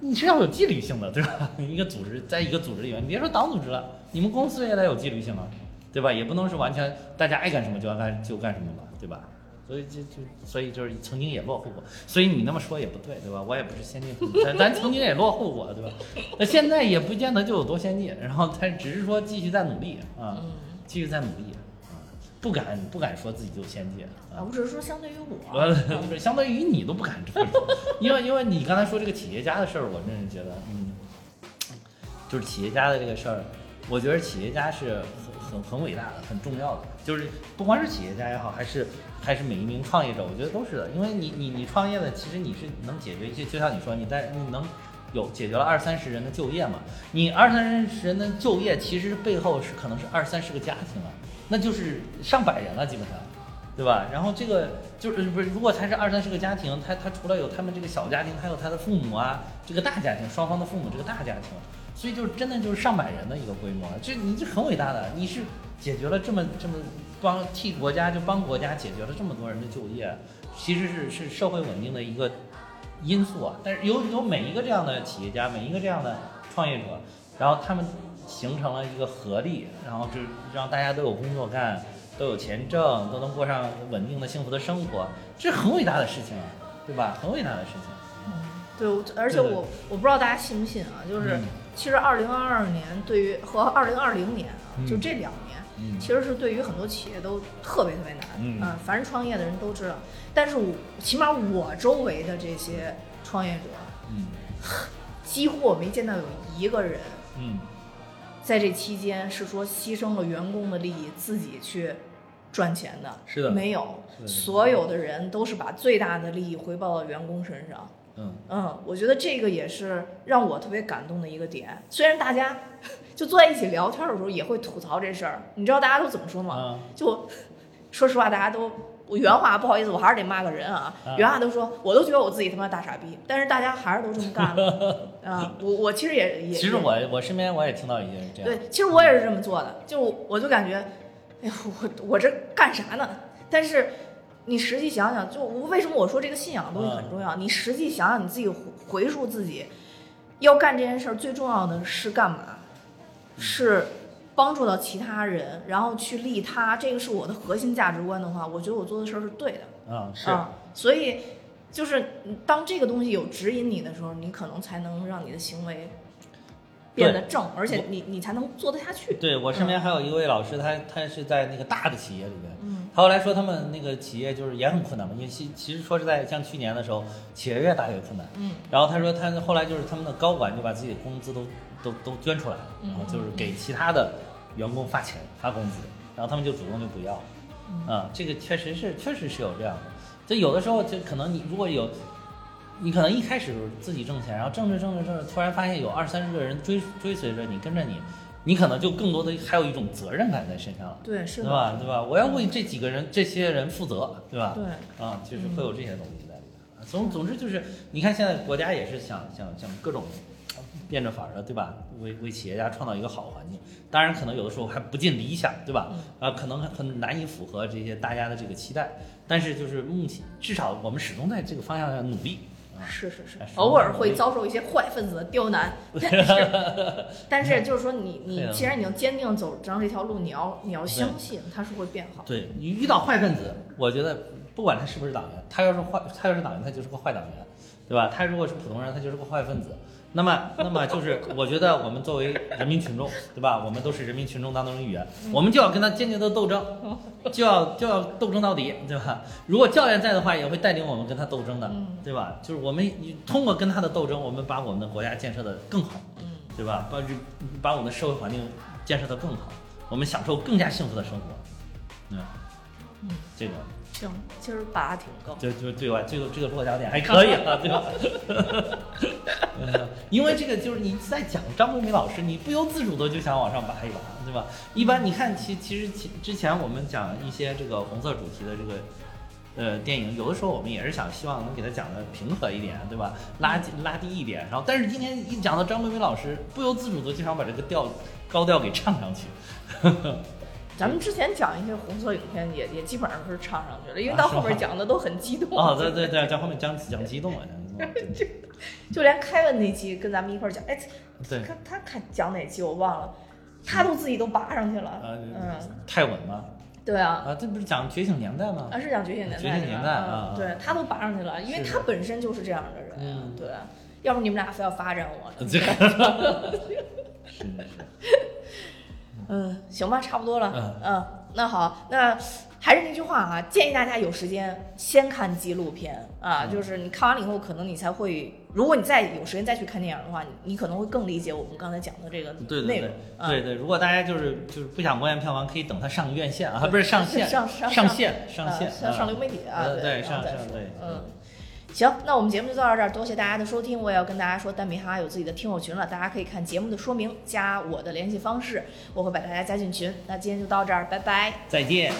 你是要有纪律性的，对吧？一个组织在一个组织里面，你别说党组织了，你们公司也得有纪律性啊，对吧？也不能是完全大家爱干什么就要干就干什么吧，对吧？所以就就所以就是曾经也落后过，所以你那么说也不对，对吧？我也不是先进咱咱 曾经也落后过，对吧？那现在也不见得就有多先进，然后但只是说继续在努力啊，嗯继续在努力啊，不敢不敢说自己就先进啊，啊。我只是说相对于我，我不是，相对于你都不敢这么说，因为 因为你刚才说这个企业家的事儿，我真是觉得，嗯，就是企业家的这个事儿，我觉得企业家是很很很伟大的，很重要的，就是不光是企业家也好，还是还是每一名创业者，我觉得都是的，因为你你你创业的，其实你是能解决一些，就像你说，你在你能有解决了二三十人的就业嘛，你二三十人的就业，其实背后是可能是二三十个家庭啊。那就是上百人了，基本上，对吧？然后这个就是不是，如果他是二三十个家庭，他他除了有他们这个小家庭，还有他的父母啊，这个大家庭，双方的父母这个大家庭，所以就是真的就是上百人的一个规模，这你这很伟大的，你是解决了这么这么帮替国家就帮国家解决了这么多人的就业，其实是是社会稳定的一个因素啊。但是有有每一个这样的企业家，每一个这样的创业者，然后他们形成了一个合力，然后就让大家都有工作干，都有钱挣，都能过上稳定的幸福的生活，这是很伟大的事情啊，对吧？很伟大的事情。嗯对，我而且我我不知道大家信不信啊，就是嗯其实二零二二年对于和二零二零年啊，嗯就这两年，嗯。其实是对于很多企业都特别特别难，嗯。啊凡是创业的人都知道。但是我起码我周围的这些创业者，嗯。几乎我没见到有一个人嗯。在这期间是说牺牲了员工的利益自己去赚钱的，是的。没有。所有的人都是把最大的利益回报到员工身上。嗯嗯，我觉得这个也是让我特别感动的一个点。虽然大家 就坐在一起聊天的时候也会吐槽这事儿，你知道大家都怎么说吗？嗯就说实话，大家都我原话不好意思，我还是得骂个人啊。啊原话都说，我都觉得我自己他妈大傻逼，但是大家还是都这么干了啊。我我其实也也其实我我身边我也听到一些这样，对，其实我也是这么做的，就我就感觉，哎呀，我我这干啥呢？但是你实际想想，就我为什么我说这个信仰的东西很重要？你实际想想，你自己回回溯自己，要干这件事儿，最重要的是干嘛？是帮助到其他人，然后去利他，这个是我的核心价值观的话，我觉得我做的事儿是对的。嗯是。啊，所以就是当这个东西有指引你的时候，你可能才能让你的行为变得正，而且你你才能做得下去。对我身边还有一位老师，他他是在那个大的企业里边，嗯他后来说他们那个企业就是也很困难嘛，因为其其实说实在，像去年的时候，企业越大越困难。嗯然后他说他后来就是他们的高管就把自己的工资都都都捐出来了，嗯然后就是给其他的员工发钱发工资，然后他们就主动就不要。嗯，这个确实是确实是有这样的，就有的时候就可能你如果有。你可能一开始自己挣钱，然后挣着挣着挣着，突然发现有二三十个人追追随着你，跟着你，你可能就更多的还有一种责任感在身上了，对，是的，对吧？对吧？我要为这几个人、这些人负责，对吧？对，啊，就是会有这些东西在里面。总总之就是，你看现在国家也是想想想各种变着法儿的，对吧？为为企业家创造一个好环境。当然，可能有的时候还不尽理想，对吧？嗯啊，可能很难以符合这些大家的这个期待。但是就是目前至少我们始终在这个方向上努力。啊，是是是偶尔会遭受一些坏分子的刁难，但是但是就是说你你既然已经坚定走上这条路，你要你要相信它是会变好。对你遇到坏分子，我觉得不管他是不是党员，他要是坏，他要是党员，他就是个坏党员，对吧？他如果是普通人，他就是个坏分子。那么，那么就是我觉得我们作为人民群众，对吧？我们都是人民群众当中的一员，我们就要跟他坚决的斗争，就要就要斗争到底，对吧？如果教练在的话，也会带领我们跟他斗争的，嗯对吧？就是我们通过跟他的斗争，我们把我们的国家建设的更好，嗯对吧？把这把我们的社会环境建设的更好，我们享受更加幸福的生活，嗯，嗯，这个行，今儿拔挺高。就就对吧？这个这个落脚点还可以了，对吧？嗯因为这个就是你在讲张桂梅老师，你不由自主的就想往上拔一拔，对吧？一般你看，其其实其之前我们讲一些这个红色主题的这个。呃，电影有的时候我们也是想希望能给他讲的平和一点，对吧？拉拉低一点，然后但是今天一讲到张桂梅老师，不由自主的就想把这个调高调给唱上去。咱们之前讲一些红色影片也也基本上是唱上去了，因为到后面讲的都很激动。哦，对对对，在后面讲讲激动了，就 就连凯文那期跟咱们一块儿讲，哎，对，他他看讲哪期我忘了，他都自己都拔上去了。啊，嗯，太稳了对啊，啊！这不是讲觉醒年代吗？啊是讲觉醒年代，觉醒年代啊嗯对他都拔上去了，因为他本身就是这样的人。嗯对，要不你们俩非要发展我呢？这 个是是嗯，行吧，差不多了。嗯嗯，那好，那还是那句话啊，建议大家有时间先看纪录片啊，嗯就是你看完了以后，可能你才会，如果你再有时间再去看电影的话，你你可能会更理解我们刚才讲的这个内容对。啊对对，如果大家就是就是不想观看票房，可以等它上院线啊，不是上线上上上线上上上流媒体啊，呃对上上对嗯。行，那我们节目就到这儿，多谢大家的收听。我也要跟大家说，蛋米哈有自己的听友群了，大家可以看节目的说明，加我的联系方式，我会把大家加进群。那今天就到这儿，拜拜。再见。